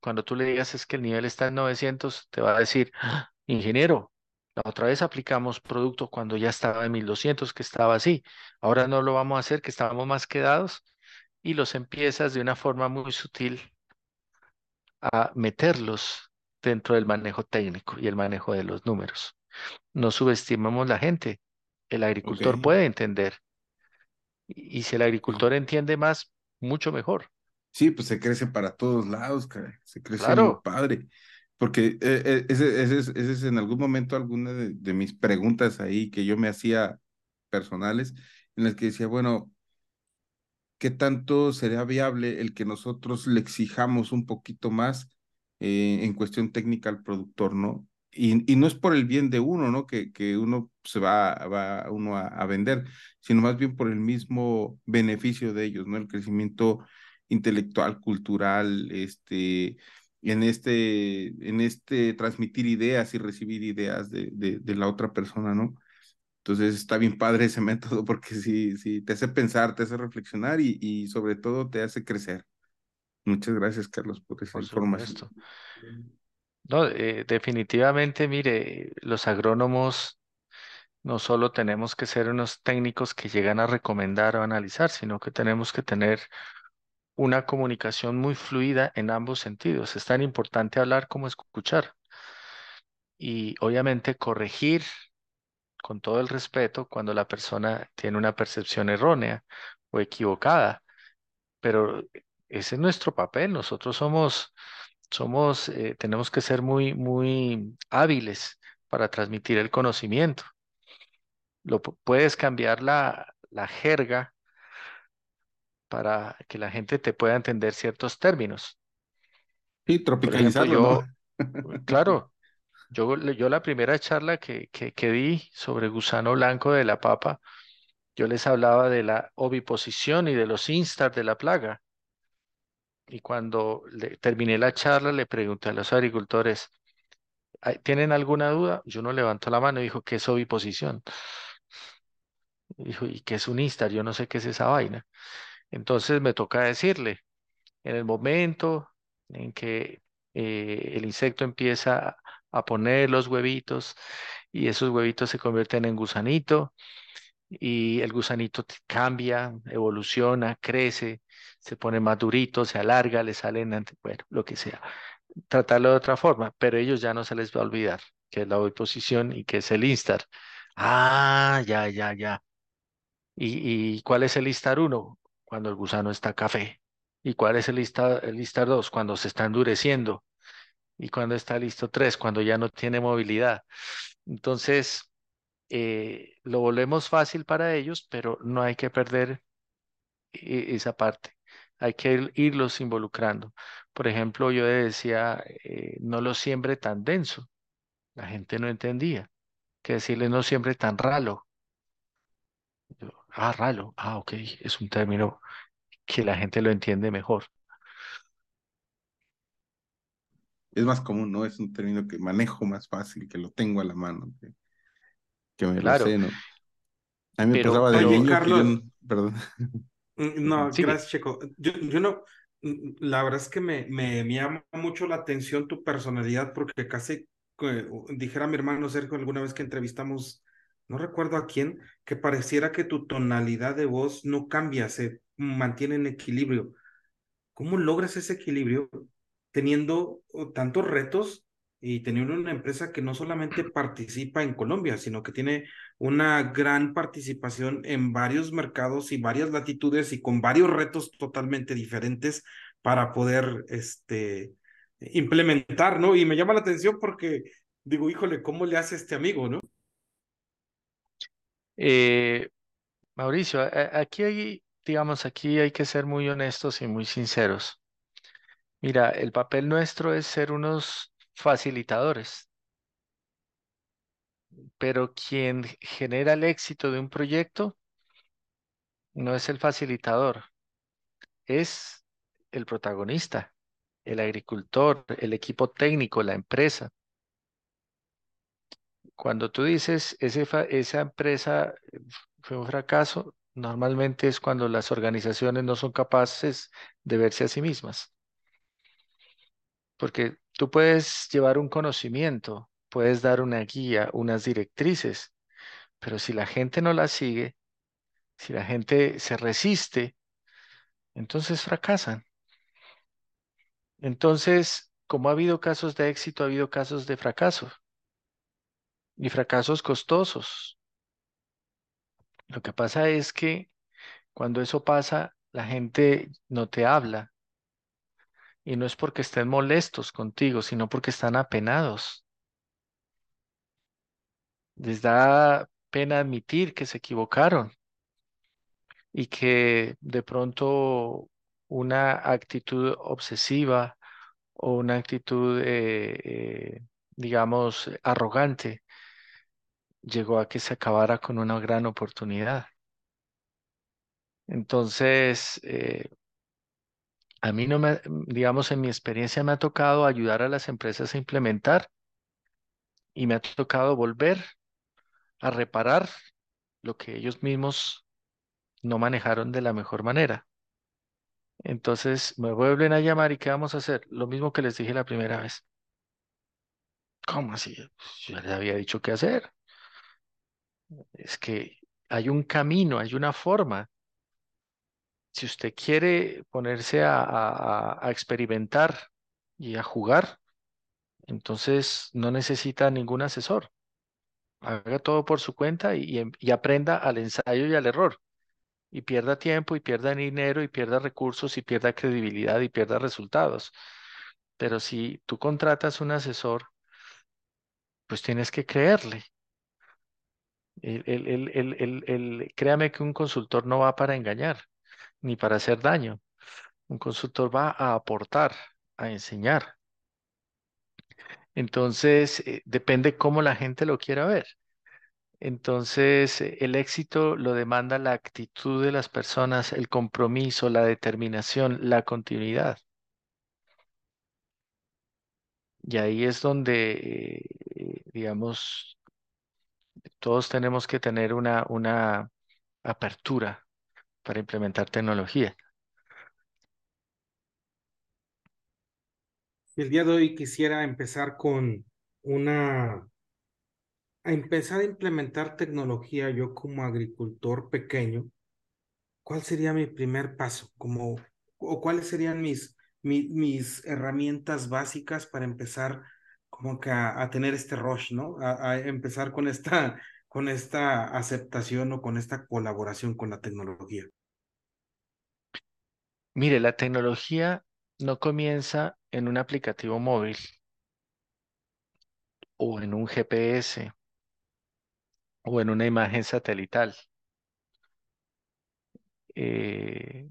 cuando tú le digas es que el nivel está en 900, te va a decir, ¡Ah! ingeniero, la otra vez aplicamos producto cuando ya estaba en 1200, que estaba así. Ahora no lo vamos a hacer, que estábamos más quedados, y los empiezas de una forma muy sutil a meterlos dentro del manejo técnico y el manejo de los números. No subestimamos la gente. El agricultor puede entender y si el agricultor entiende más, mucho mejor. Sí, pues se crece para todos lados, se crece muy padre. Porque eh, eh, ese, ese, es en algún momento alguna de, de, mis preguntas ahí que yo me hacía personales, en las que decía, bueno, ¿qué tanto sería viable el que nosotros le exijamos un poquito más eh, en cuestión técnica al productor, ¿no? Y, y, no es por el bien de uno, ¿no? Que, que uno se va, va uno a, vender, sino más bien por el mismo beneficio de ellos, ¿no? El crecimiento intelectual, cultural, este, en este, en este transmitir ideas y recibir ideas de, de, la otra persona, ¿no? Entonces está bien padre ese (laughs) método porque sí, sí, te hace pensar, te hace reflexionar y, y sobre todo te hace crecer. Muchas gracias, Carlos, por esa información. No, eh, definitivamente, mire, los agrónomos no solo tenemos que ser unos técnicos que llegan a recomendar o analizar, sino que tenemos que tener una comunicación muy fluida en ambos sentidos. Es tan importante hablar como escuchar. Y obviamente corregir con todo el respeto cuando la persona tiene una percepción errónea o equivocada. Pero ese es nuestro papel. Nosotros somos somos, eh, tenemos que ser muy, muy hábiles para transmitir el conocimiento. Lo pu- puedes cambiar la, la jerga para que la gente te pueda entender ciertos términos. Ejemplo, tropicalizarlo, (laughs) claro, yo, yo la primera charla que, que, que di sobre gusano blanco de la papa, yo les hablaba de la oviposición y de los instar de la plaga. Y cuando le- terminé la charla, le pregunté a los agricultores, "¿Ay- ¿tienen alguna duda? Yo no levanto la mano y dijo, ¿qué es oviposición? Dijo, ¿y qué es un instar? Yo no sé qué es esa vaina. Entonces me toca decirle, en el momento en que eh, el insecto empieza a poner los huevitos y esos huevitos se convierten en gusanito y el gusanito cambia, evoluciona, crece, se pone más durito, se alarga, le salen, bueno, lo que sea. Tratarlo de otra forma, pero ellos ya no se les va a olvidar que es la oviposición y que es el instar. Ah, ya, ya, ya. ¿Y, y cuál es el listar uno? Cuando el gusano está café. ¿Y cuál es el listar, el listar dos? Cuando se está endureciendo. ¿Y cuando está listo tres? Cuando ya no tiene movilidad. Entonces, eh, lo volvemos fácil para ellos, pero no hay que perder e- esa parte. Hay que ir- irlos involucrando. Por ejemplo, yo decía, eh, no lo siembre tan denso. La gente no entendía. Que decirle no siembre tan ralo. Ah, ralo. Ah, ok. Es un término que la gente lo entiende mejor. Es más común, ¿no? Es un término que manejo más fácil, que lo tengo a la mano, que, que me lo Claro, sé, ¿no? A mí me pasaba de Oye, niño yo, Carlos, no- perdón, mm, no, (laughs) gracias, Checo. Yo, yo no, mm, la verdad es que me, me, me llama mucho la atención tu personalidad porque casi, dijera mi hermano Sergio alguna vez que entrevistamos, no recuerdo a quién, que pareciera que tu tonalidad de voz no cambia, se mantiene en equilibrio. ¿Cómo logras ese equilibrio teniendo tantos retos y teniendo una empresa que no solamente participa en Colombia, sino que tiene una gran participación en varios mercados y varias latitudes y con varios retos totalmente diferentes para poder este, implementar, ¿no? Y me llama la atención porque digo, híjole, ¿cómo le hace este amigo, ¿no? Eh, Mauricio, aquí hay, digamos, aquí hay que ser muy honestos y muy sinceros. Mira, el papel nuestro es ser unos facilitadores, pero quien genera el éxito de un proyecto no es el facilitador, es el protagonista, el agricultor, el equipo técnico, la empresa. Cuando tú dices esa empresa eh, fue un fracaso, normalmente es cuando las organizaciones no son capaces de verse a sí mismas. Porque tú puedes llevar un conocimiento, puedes dar una guía, unas directrices, pero si la gente no la sigue, si la gente se resiste, entonces fracasan. Entonces, como ha habido casos de éxito, ha habido casos de fracaso y fracasos costosos. Lo que pasa es que cuando eso pasa, la gente no te habla y no es porque estén molestos contigo, sino porque están apenados. Les da pena admitir que se equivocaron y que de pronto una actitud obsesiva o una actitud, eh, eh, digamos, arrogante llegó a que se acabara con una gran oportunidad. Entonces, eh, a mí no me, digamos, en mi experiencia me ha tocado ayudar a las empresas a implementar y me ha tocado volver a reparar lo que ellos mismos no manejaron de la mejor manera. Entonces me vuelven a llamar y ¿qué vamos a hacer? Lo mismo que les dije la primera vez. ¿Cómo así? Pues, Yo les había dicho qué hacer. Es que hay un camino, hay una forma. Si usted quiere ponerse a, experimentar y a jugar, entonces no necesita ningún asesor. Haga todo por su cuenta em- y aprenda al ensayo y al error. Y pierda tiempo y pierda dinero y pierda recursos y pierda credibilidad y pierda resultados. Pero si tú contratas un asesor, pues tienes que creerle. El- el- el- créame que un consultor no va para engañar ni para hacer daño. Un consultor va a aportar, a enseñar. Entonces, eh, depende cómo la gente lo quiera ver. Entonces, eh, el éxito lo demanda la actitud de las personas, el compromiso, la determinación, la continuidad. Y ahí es donde, eh, digamos, todos tenemos que tener una, una apertura para implementar tecnología. El día de hoy quisiera empezar con una, a empezar a implementar tecnología yo como agricultor pequeño. ¿Cuál sería mi primer paso? Como, o cuáles serían mis, mi- mis herramientas básicas para empezar como que a, tener este rush, ¿no? A empezar con esta, con esta aceptación o con esta colaboración con la tecnología. Mire, la tecnología no comienza en un aplicativo móvil o en un GPS o en una imagen satelital. Eh,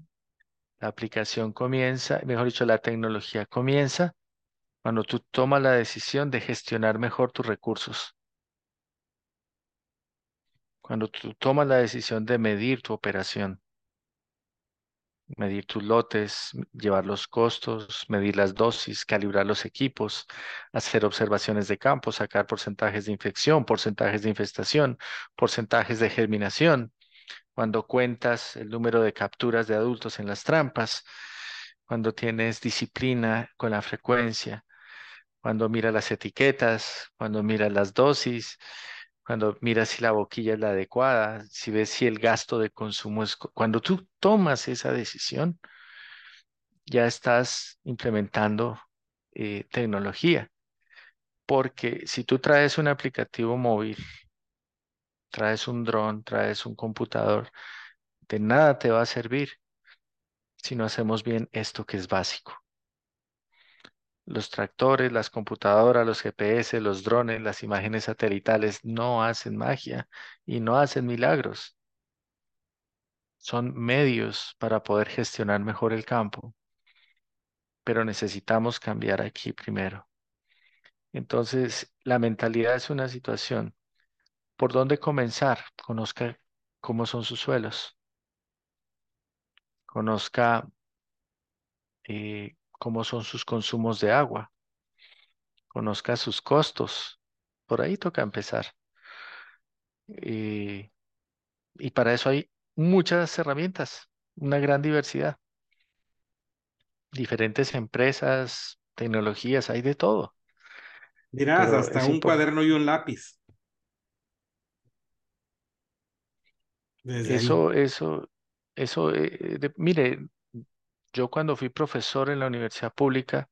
la aplicación comienza, mejor dicho, la tecnología comienza cuando tú tomas la decisión de gestionar mejor tus recursos, cuando tú tomas la decisión de medir tu operación, medir tus lotes, llevar los costos, medir las dosis, calibrar los equipos, hacer observaciones de campo, sacar porcentajes de infección, porcentajes de infestación, porcentajes de germinación, cuando cuentas el número de capturas de adultos en las trampas, cuando tienes disciplina con la frecuencia cuando miras las etiquetas, cuando miras las dosis, cuando miras si la boquilla es la adecuada, si ves si el gasto de consumo es... Cuando tú tomas esa decisión, ya estás implementando eh, tecnología, porque si tú traes un aplicativo móvil, traes un dron, traes un computador, de nada te va a servir si no hacemos bien esto que es básico. Los tractores, las computadoras, los GPS, los drones, las imágenes satelitales no hacen magia y no hacen milagros. Son medios para poder gestionar mejor el campo, pero necesitamos cambiar aquí primero. Entonces, la mentalidad es una situación. ¿Por dónde comenzar? Conozca cómo son sus suelos, conozca eh, cómo son sus consumos de agua, conozca sus costos. Por ahí toca empezar. Eh, Y para eso hay muchas herramientas, una gran diversidad, diferentes empresas, tecnologías, hay de todo. Dirás, Pero hasta un cuaderno y un lápiz. Desde ahí. eso, eso, eso, eh, de- mire, yo cuando fui profesor en la universidad pública,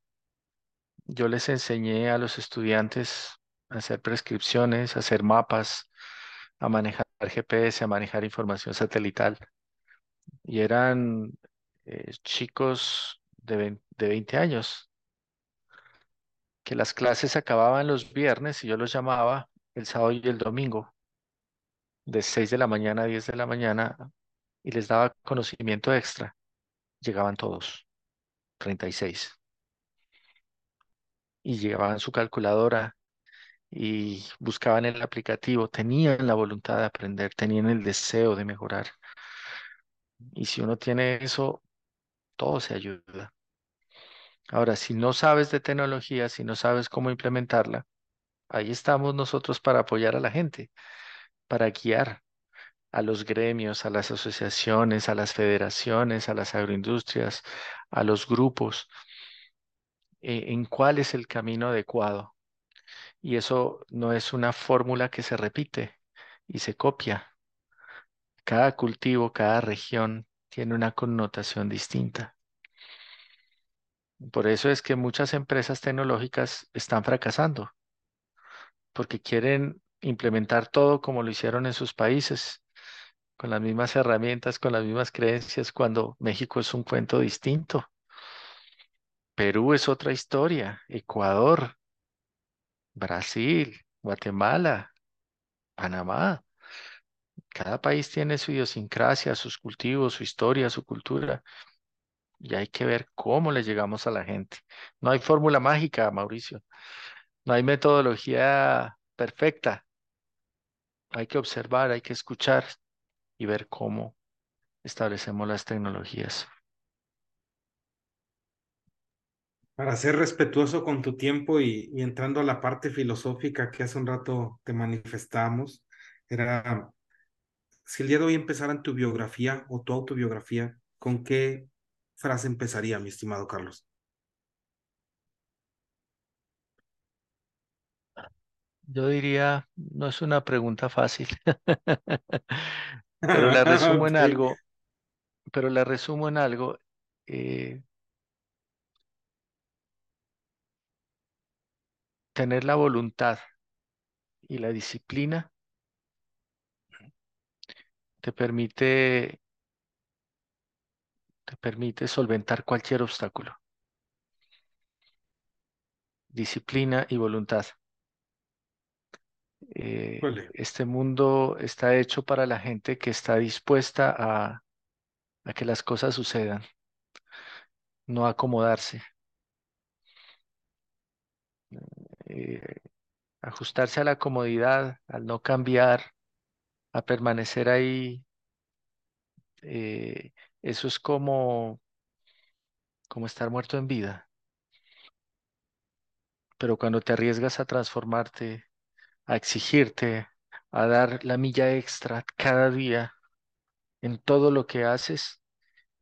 yo les enseñé a los estudiantes a hacer prescripciones, a hacer mapas, a manejar GPS, a manejar información satelital. Y eran eh, chicos de 20 de 20 años que las clases acababan los viernes y yo los llamaba el sábado y el domingo, de 6 de la mañana a 10 de la mañana, y les daba conocimiento extra. Llegaban todos, 36, y llevaban su calculadora y buscaban el aplicativo, tenían la voluntad de aprender, tenían el deseo de mejorar. Y si uno tiene eso, todo se ayuda. Ahora, si no sabes de tecnología, si no sabes cómo implementarla, ahí estamos nosotros para apoyar a la gente, para guiar a los gremios, a las asociaciones, a las federaciones, a las agroindustrias, a los grupos, eh, en cuál es el camino adecuado. Y eso no es una fórmula que se repite y se copia. Cada cultivo, cada región tiene una connotación distinta. Por eso es que muchas empresas tecnológicas están fracasando, porque quieren implementar todo como lo hicieron en sus países, con las mismas herramientas, con las mismas creencias, cuando México es un cuento distinto. Perú es otra historia, Ecuador, Brasil, Guatemala, Panamá. Cada país tiene su idiosincrasia, sus cultivos, su historia, su cultura, y hay que ver cómo le llegamos a la gente. No hay fórmula mágica, Mauricio. No hay metodología perfecta. Hay que observar, hay que escuchar y ver cómo establecemos las tecnologías. Para ser respetuoso con tu tiempo y, y entrando a la parte filosófica que hace un rato te manifestamos, era si el día de hoy empezaran tu biografía o tu autobiografía, ¿con qué frase empezaría, mi estimado Carlos? Yo diría, no es una pregunta fácil, (laughs) pero la (laughs) resumo en algo, pero la resumo en algo. eh, tener la voluntad y la disciplina te permite, te permite solventar cualquier obstáculo. Disciplina y voluntad. Eh, este mundo está hecho para la gente que está dispuesta a, a que las cosas sucedan, no acomodarse. Eh, ajustarse a la comodidad, al no cambiar, a permanecer ahí, eh, eso es como, como estar muerto en vida. Pero cuando te arriesgas a transformarte, a exigirte, a dar la milla extra cada día en todo lo que haces,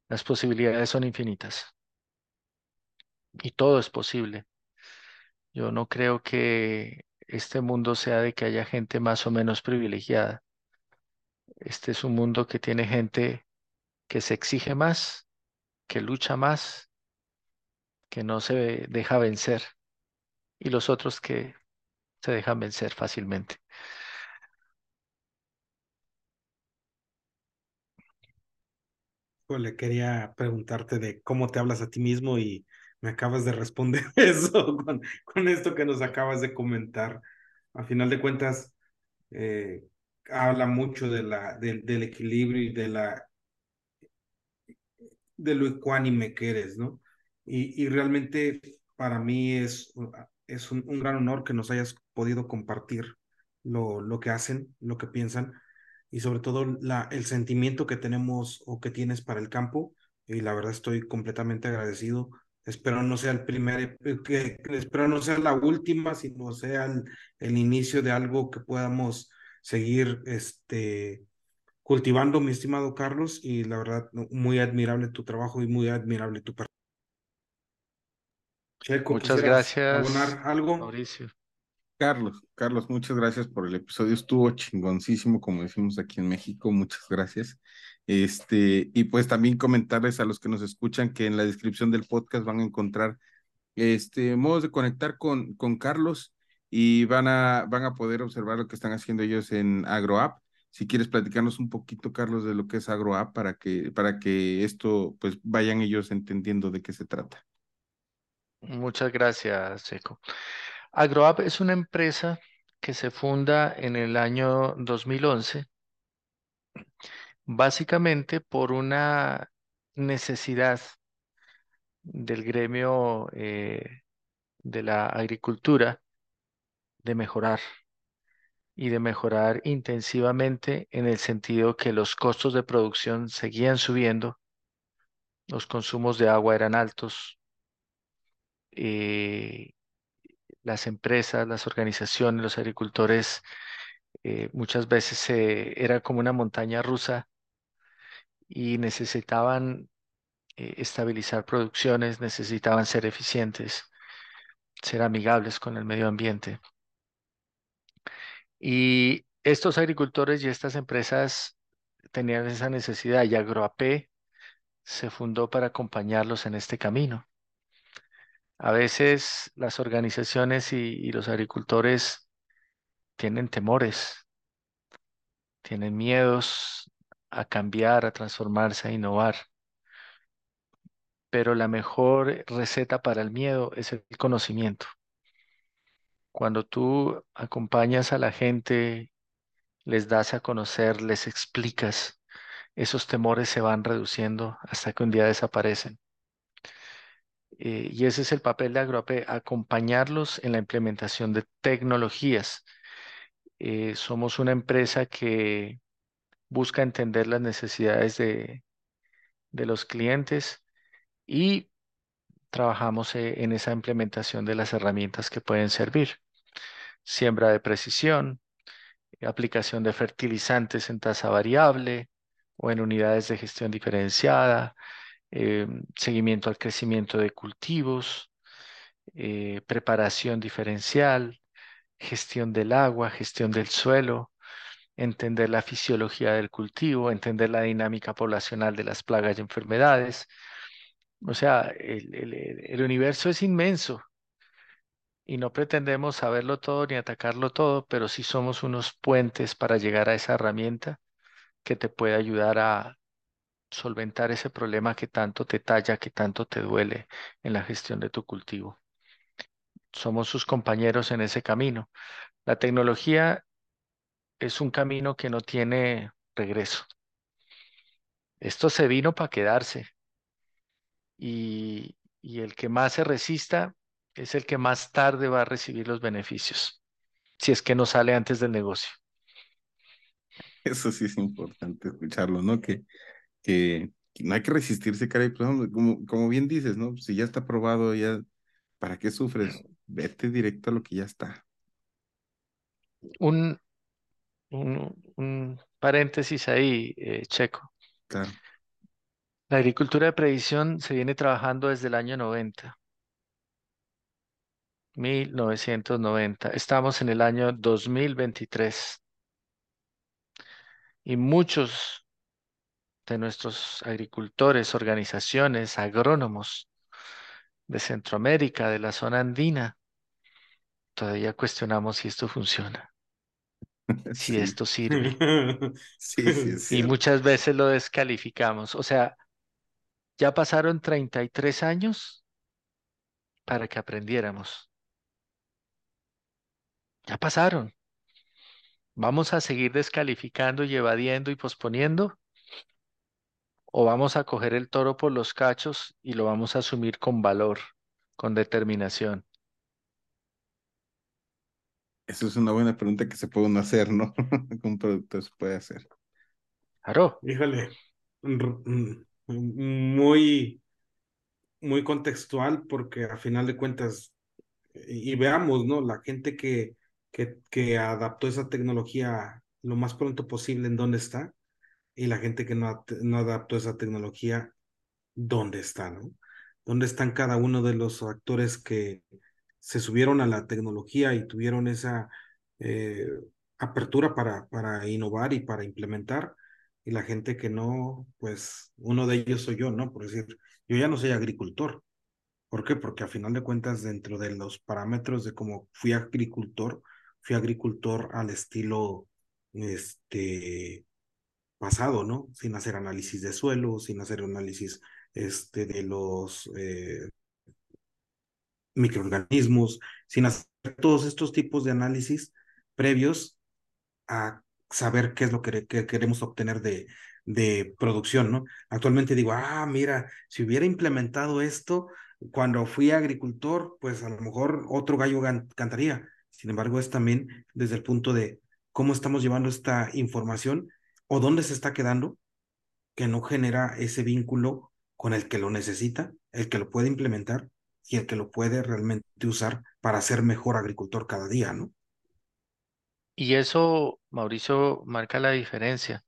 las posibilidades son infinitas y todo es posible. Yo no creo que este mundo sea de que haya gente más o menos privilegiada. Este es un mundo que tiene gente que se exige más, que lucha más, que no se deja vencer y los otros que se dejan vencer fácilmente. híjole, quería preguntarte de cómo te hablas a ti mismo y me acabas de responder (laughs) eso con, esto que nos acabas de comentar. A final de cuentas, eh, habla mucho de la, del equilibrio y de la de lo ecuánime que eres, ¿no? Y, y realmente para mí es, es un, un, gran honor que nos hayas podido compartir lo, lo que hacen, lo que piensan y sobre todo la, el sentimiento que tenemos o que tienes para el campo. Y la verdad estoy completamente agradecido. Espero no sea el primer, que, que espero no sea la última, sino sea el, el inicio de algo que podamos seguir este, cultivando, mi estimado Carlos, y la verdad, muy admirable tu trabajo y muy admirable tu persona. Checo, Muchas ¿quisieras gracias, abonar algo? Mauricio. Carlos, Carlos, muchas gracias por el episodio. Estuvo chingoncísimo, como decimos aquí en México. Muchas gracias. Este, y pues también comentarles a los que nos escuchan que en la descripción del podcast van a encontrar este modos de conectar con, con Carlos y van a, van a poder observar lo que están haciendo ellos en AgroApp. Si quieres platicarnos un poquito, Carlos, de lo que es AgroApp para que, para que esto, pues vayan ellos entendiendo de qué se trata. Muchas gracias, Seco. Agroapp es una empresa que se funda en el año 2011, básicamente por una necesidad del gremio eh, de la agricultura de mejorar y de mejorar intensivamente en el sentido que los costos de producción seguían subiendo, los consumos de agua eran altos, eh, las empresas, las organizaciones, los agricultores eh, muchas veces era como una montaña rusa y necesitaban eh, estabilizar producciones, necesitaban ser eficientes, ser amigables con el medio ambiente. Y estos agricultores y estas empresas tenían esa necesidad y AgroAP se fundó para acompañarlos en este camino. A veces las organizaciones y, los agricultores tienen temores, tienen miedos a cambiar, a transformarse, a innovar. Pero la mejor receta para el miedo es el conocimiento. Cuando tú acompañas a la gente, les das a conocer, les explicas, esos temores se van reduciendo hasta que un día desaparecen. Eh, y ese es el papel de Agroape, acompañarlos en la implementación de tecnologías. Eh, somos una empresa que busca entender las necesidades de, los clientes y trabajamos eh, en esa implementación de las herramientas que pueden servir. Siembra de precisión, aplicación de fertilizantes en tasa variable o en unidades de gestión diferenciada, eh, seguimiento al crecimiento de cultivos, eh, preparación diferencial, gestión del agua, gestión del suelo, entender la fisiología del cultivo, entender la dinámica poblacional de las plagas y enfermedades. O sea, el universo es inmenso y no pretendemos saberlo todo ni atacarlo todo, pero sí somos unos puentes para llegar a esa herramienta que te puede ayudar a solventar ese problema que tanto te talla, que tanto te duele en la gestión de tu cultivo. Somos sus compañeros en ese camino. La tecnología es un camino que no tiene regreso. Esto se vino para quedarse y, y el que más se resista es el que más tarde va a recibir los beneficios, si es que no sale antes del negocio. Eso sí es importante escucharlo, ¿no? Que, que, no hay que resistirse, caray, pues, como, como bien dices, ¿no? Si ya está probado, ya, ¿para qué sufres? Vete directo a lo que ya está. Un, un, paréntesis ahí, eh, Checo. Claro. La agricultura de predicción se viene trabajando desde el año 90. 1990. Estamos en el año 2023 y muchos de nuestros agricultores, organizaciones, agrónomos de Centroamérica, de la zona andina, todavía cuestionamos si esto funciona, (laughs) si esto (laughs) sirve. sí, sí, sí. Y muchas veces lo descalificamos. O sea, ya pasaron 33 años para que aprendiéramos. Ya pasaron. ¿Vamos a seguir descalificando y evadiendo y posponiendo? ¿O vamos a coger el toro por los cachos y lo vamos a asumir con valor, con determinación? Eso es una buena pregunta que se puede hacer, ¿no? (laughs) un producto se puede hacer. Claro. Híjole, muy, muy contextual porque a final de cuentas, y veamos, ¿no? La gente que, que, adaptó esa tecnología lo más pronto posible en dónde está y la gente que no, no adaptó esa tecnología, dónde está, ¿no? ¿Dónde están cada uno de los actores que se subieron a la tecnología y tuvieron esa eh, apertura para, para innovar y para implementar? Y la gente que no, pues uno de ellos soy yo, ¿no? Por decir, yo ya no soy agricultor. ¿Por qué? Porque a final de cuentas, dentro de los parámetros de cómo fui agricultor, fui agricultor al estilo este, pasado, ¿no? Sin hacer análisis de suelo, sin hacer análisis este, de los eh, microorganismos, sin hacer todos estos tipos de análisis previos a saber qué es lo que, que queremos obtener de, de producción, ¿no? Actualmente digo, ah, mira, si hubiera implementado esto cuando fui agricultor, pues a lo mejor otro gallo cantaría sin embargo, es también desde el punto de cómo estamos llevando esta información o dónde se está quedando, que no genera ese vínculo con el que lo necesita, el que lo puede implementar y el que lo puede realmente usar para ser mejor agricultor cada día, ¿no? Y eso, Mauricio, marca la diferencia.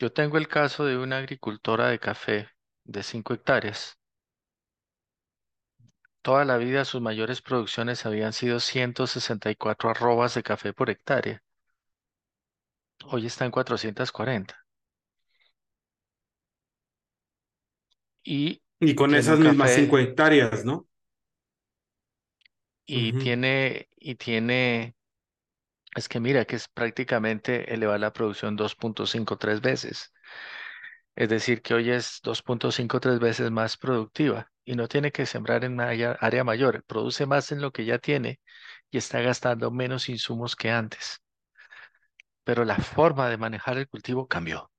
Yo tengo el caso de una agricultora de café de 5 hectáreas Toda la vida sus mayores producciones habían sido 164 arrobas de café por hectárea. Hoy está en 440. Y, y con esas mismas 5 hectáreas, ¿no? Y tiene, y tiene, es que mira que es prácticamente elevar la producción 2.5, 3 veces. Es decir, que hoy es 2.5, 3 veces más productiva y no tiene que sembrar en una área mayor, produce más en lo que ya tiene y está gastando menos insumos que antes. Pero la forma de manejar el cultivo cambió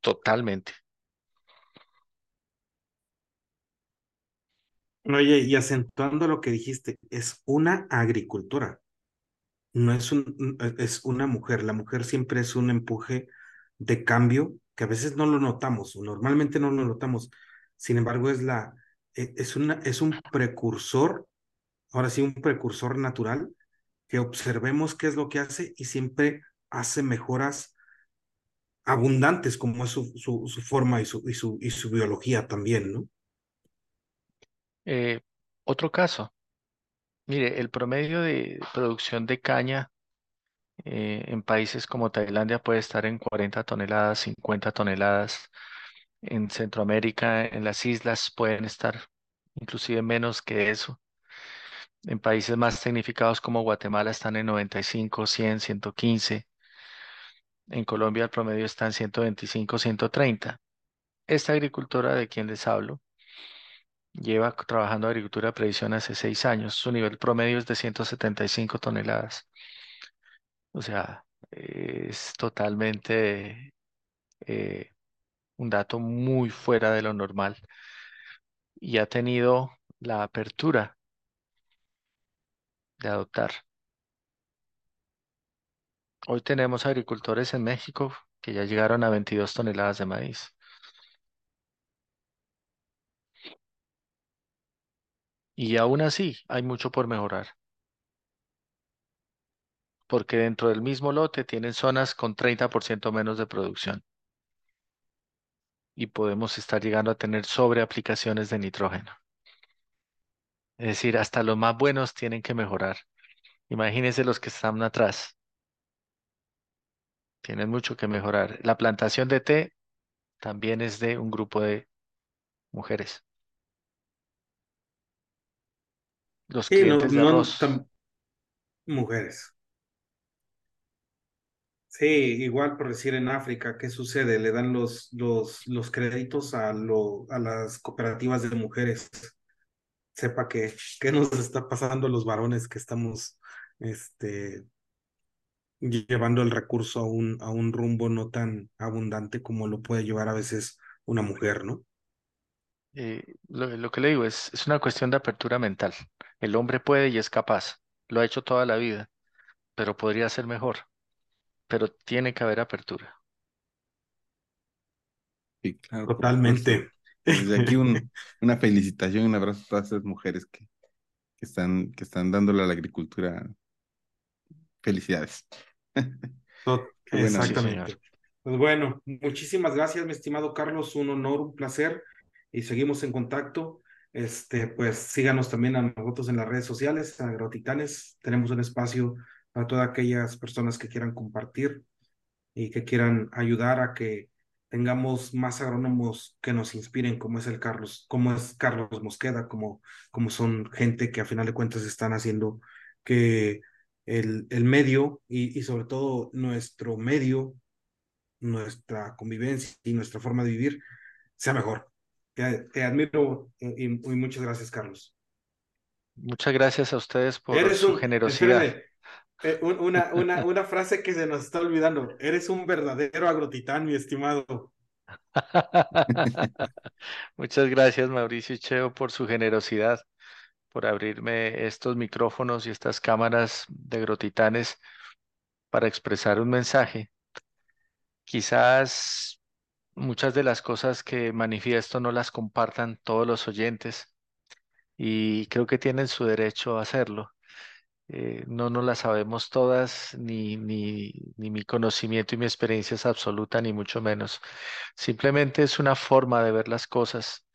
totalmente. Oye, y acentuando lo que dijiste, es una agricultura, no es, un, es una mujer. La mujer siempre es un empuje de cambio que a veces no lo notamos, normalmente no lo notamos. Sin embargo, es, la, e, es, una, es un precursor, ahora sí, un precursor natural, que observemos qué es lo que hace y siempre hace mejoras abundantes como es su, su, forma y su, y, su, y su biología también, ¿no? Eh, otro caso, mire, el promedio de producción de caña eh, en países como Tailandia puede estar en 40 toneladas, 50 toneladas. En Centroamérica, en las islas, pueden estar inclusive menos que eso. En países más tecnificados como Guatemala están en 95, 100, 115. En Colombia el promedio está en 125, 130. Esta agricultora de quien les hablo lleva trabajando agricultura de previsión hace seis años. Su nivel promedio es de 175 toneladas. O sea, es totalmente eh, un dato muy fuera de lo normal. Y ha tenido la apertura de adoptar. Hoy tenemos agricultores en México que ya llegaron a 22 toneladas de maíz. Y aún así hay mucho por mejorar. Porque dentro del mismo lote tienen zonas con 30% menos de producción. Y podemos estar llegando a tener sobreaplicaciones de nitrógeno. Es decir, hasta los más buenos tienen que mejorar. Imagínense los que están atrás. Tienen mucho que mejorar. La plantación de té también es de un grupo de mujeres. Los Sí, no, de no, arroz. tam- mujeres. Sí, igual por decir en África, ¿qué sucede? Le dan los, los, los créditos a, lo, a las cooperativas de mujeres. Sepa que, qué nos está pasando a los varones que estamos este, llevando el recurso a un, a un rumbo no tan abundante como lo puede llevar a veces una mujer, ¿no? Eh, lo, lo que le digo es, es una cuestión de apertura mental. El hombre puede y es capaz. Lo ha hecho toda la vida, pero podría ser mejor. Pero tiene que haber apertura. Sí, claro. Totalmente. Desde aquí un, (laughs) una felicitación, un abrazo a todas esas mujeres que, que están, que están dándole a la agricultura felicidades. (laughs) Sí. Exactamente. Pues bueno, muchísimas gracias, mi estimado Carlos, un honor, un placer y seguimos en contacto. Este, pues síganos también a nosotros en las redes sociales, a Agrotitanes. Tenemos un espacio para todas aquellas personas que quieran compartir y que quieran ayudar a que tengamos más agrónomos que nos inspiren, como es el Carlos, como es Carlos Mosqueda, como, como son gente que a final de cuentas están haciendo que el, el medio y, y sobre todo nuestro medio, nuestra convivencia y nuestra forma de vivir sea mejor. Te, te admiro y, y muchas gracias, Carlos. Muchas gracias a ustedes por su generosidad. Eh, un- una, una, una frase que se nos está olvidando. Eres un verdadero agrotitán, mi estimado. (laughs) Muchas gracias, Mauricio y Cheo, por su generosidad, por abrirme estos micrófonos y estas cámaras de Agrotitanes para expresar un mensaje. Quizás muchas de las cosas que manifiesto no las compartan todos los oyentes y creo que tienen su derecho a hacerlo. Eh, no nos las sabemos todas, ni, ni, ni mi conocimiento y mi experiencia es absoluta, ni mucho menos. Simplemente es una forma de ver las cosas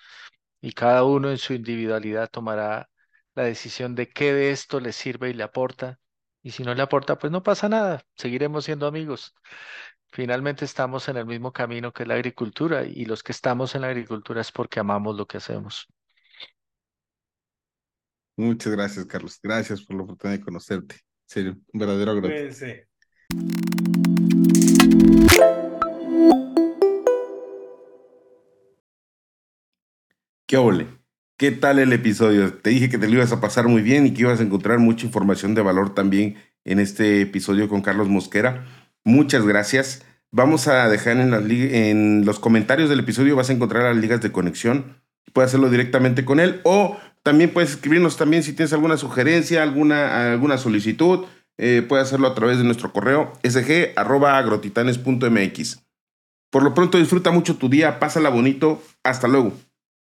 y cada uno en su individualidad tomará la decisión de qué de esto le sirve y le aporta. Y si no le aporta, pues no pasa nada, seguiremos siendo amigos. Finalmente estamos en el mismo camino que la agricultura y los que estamos en la agricultura es porque amamos lo que hacemos. Muchas gracias, Carlos. Gracias por la oportunidad de conocerte. Serio, un verdadero. Cuídense. ¿Qué ole? ¿Qué tal el episodio? Te dije que te lo ibas a pasar muy bien y que ibas a encontrar mucha información de valor también en este episodio con Carlos Mosquera. Muchas gracias. Vamos a dejar en, las en los comentarios del episodio, vas a encontrar las ligas de conexión. Puedes hacerlo directamente con él o también puedes escribirnos también si tienes alguna sugerencia, alguna, alguna solicitud. Eh, puedes hacerlo a través de nuestro correo sg.agrotitanes.mx. Por lo pronto disfruta mucho tu día, pásala bonito. Hasta luego.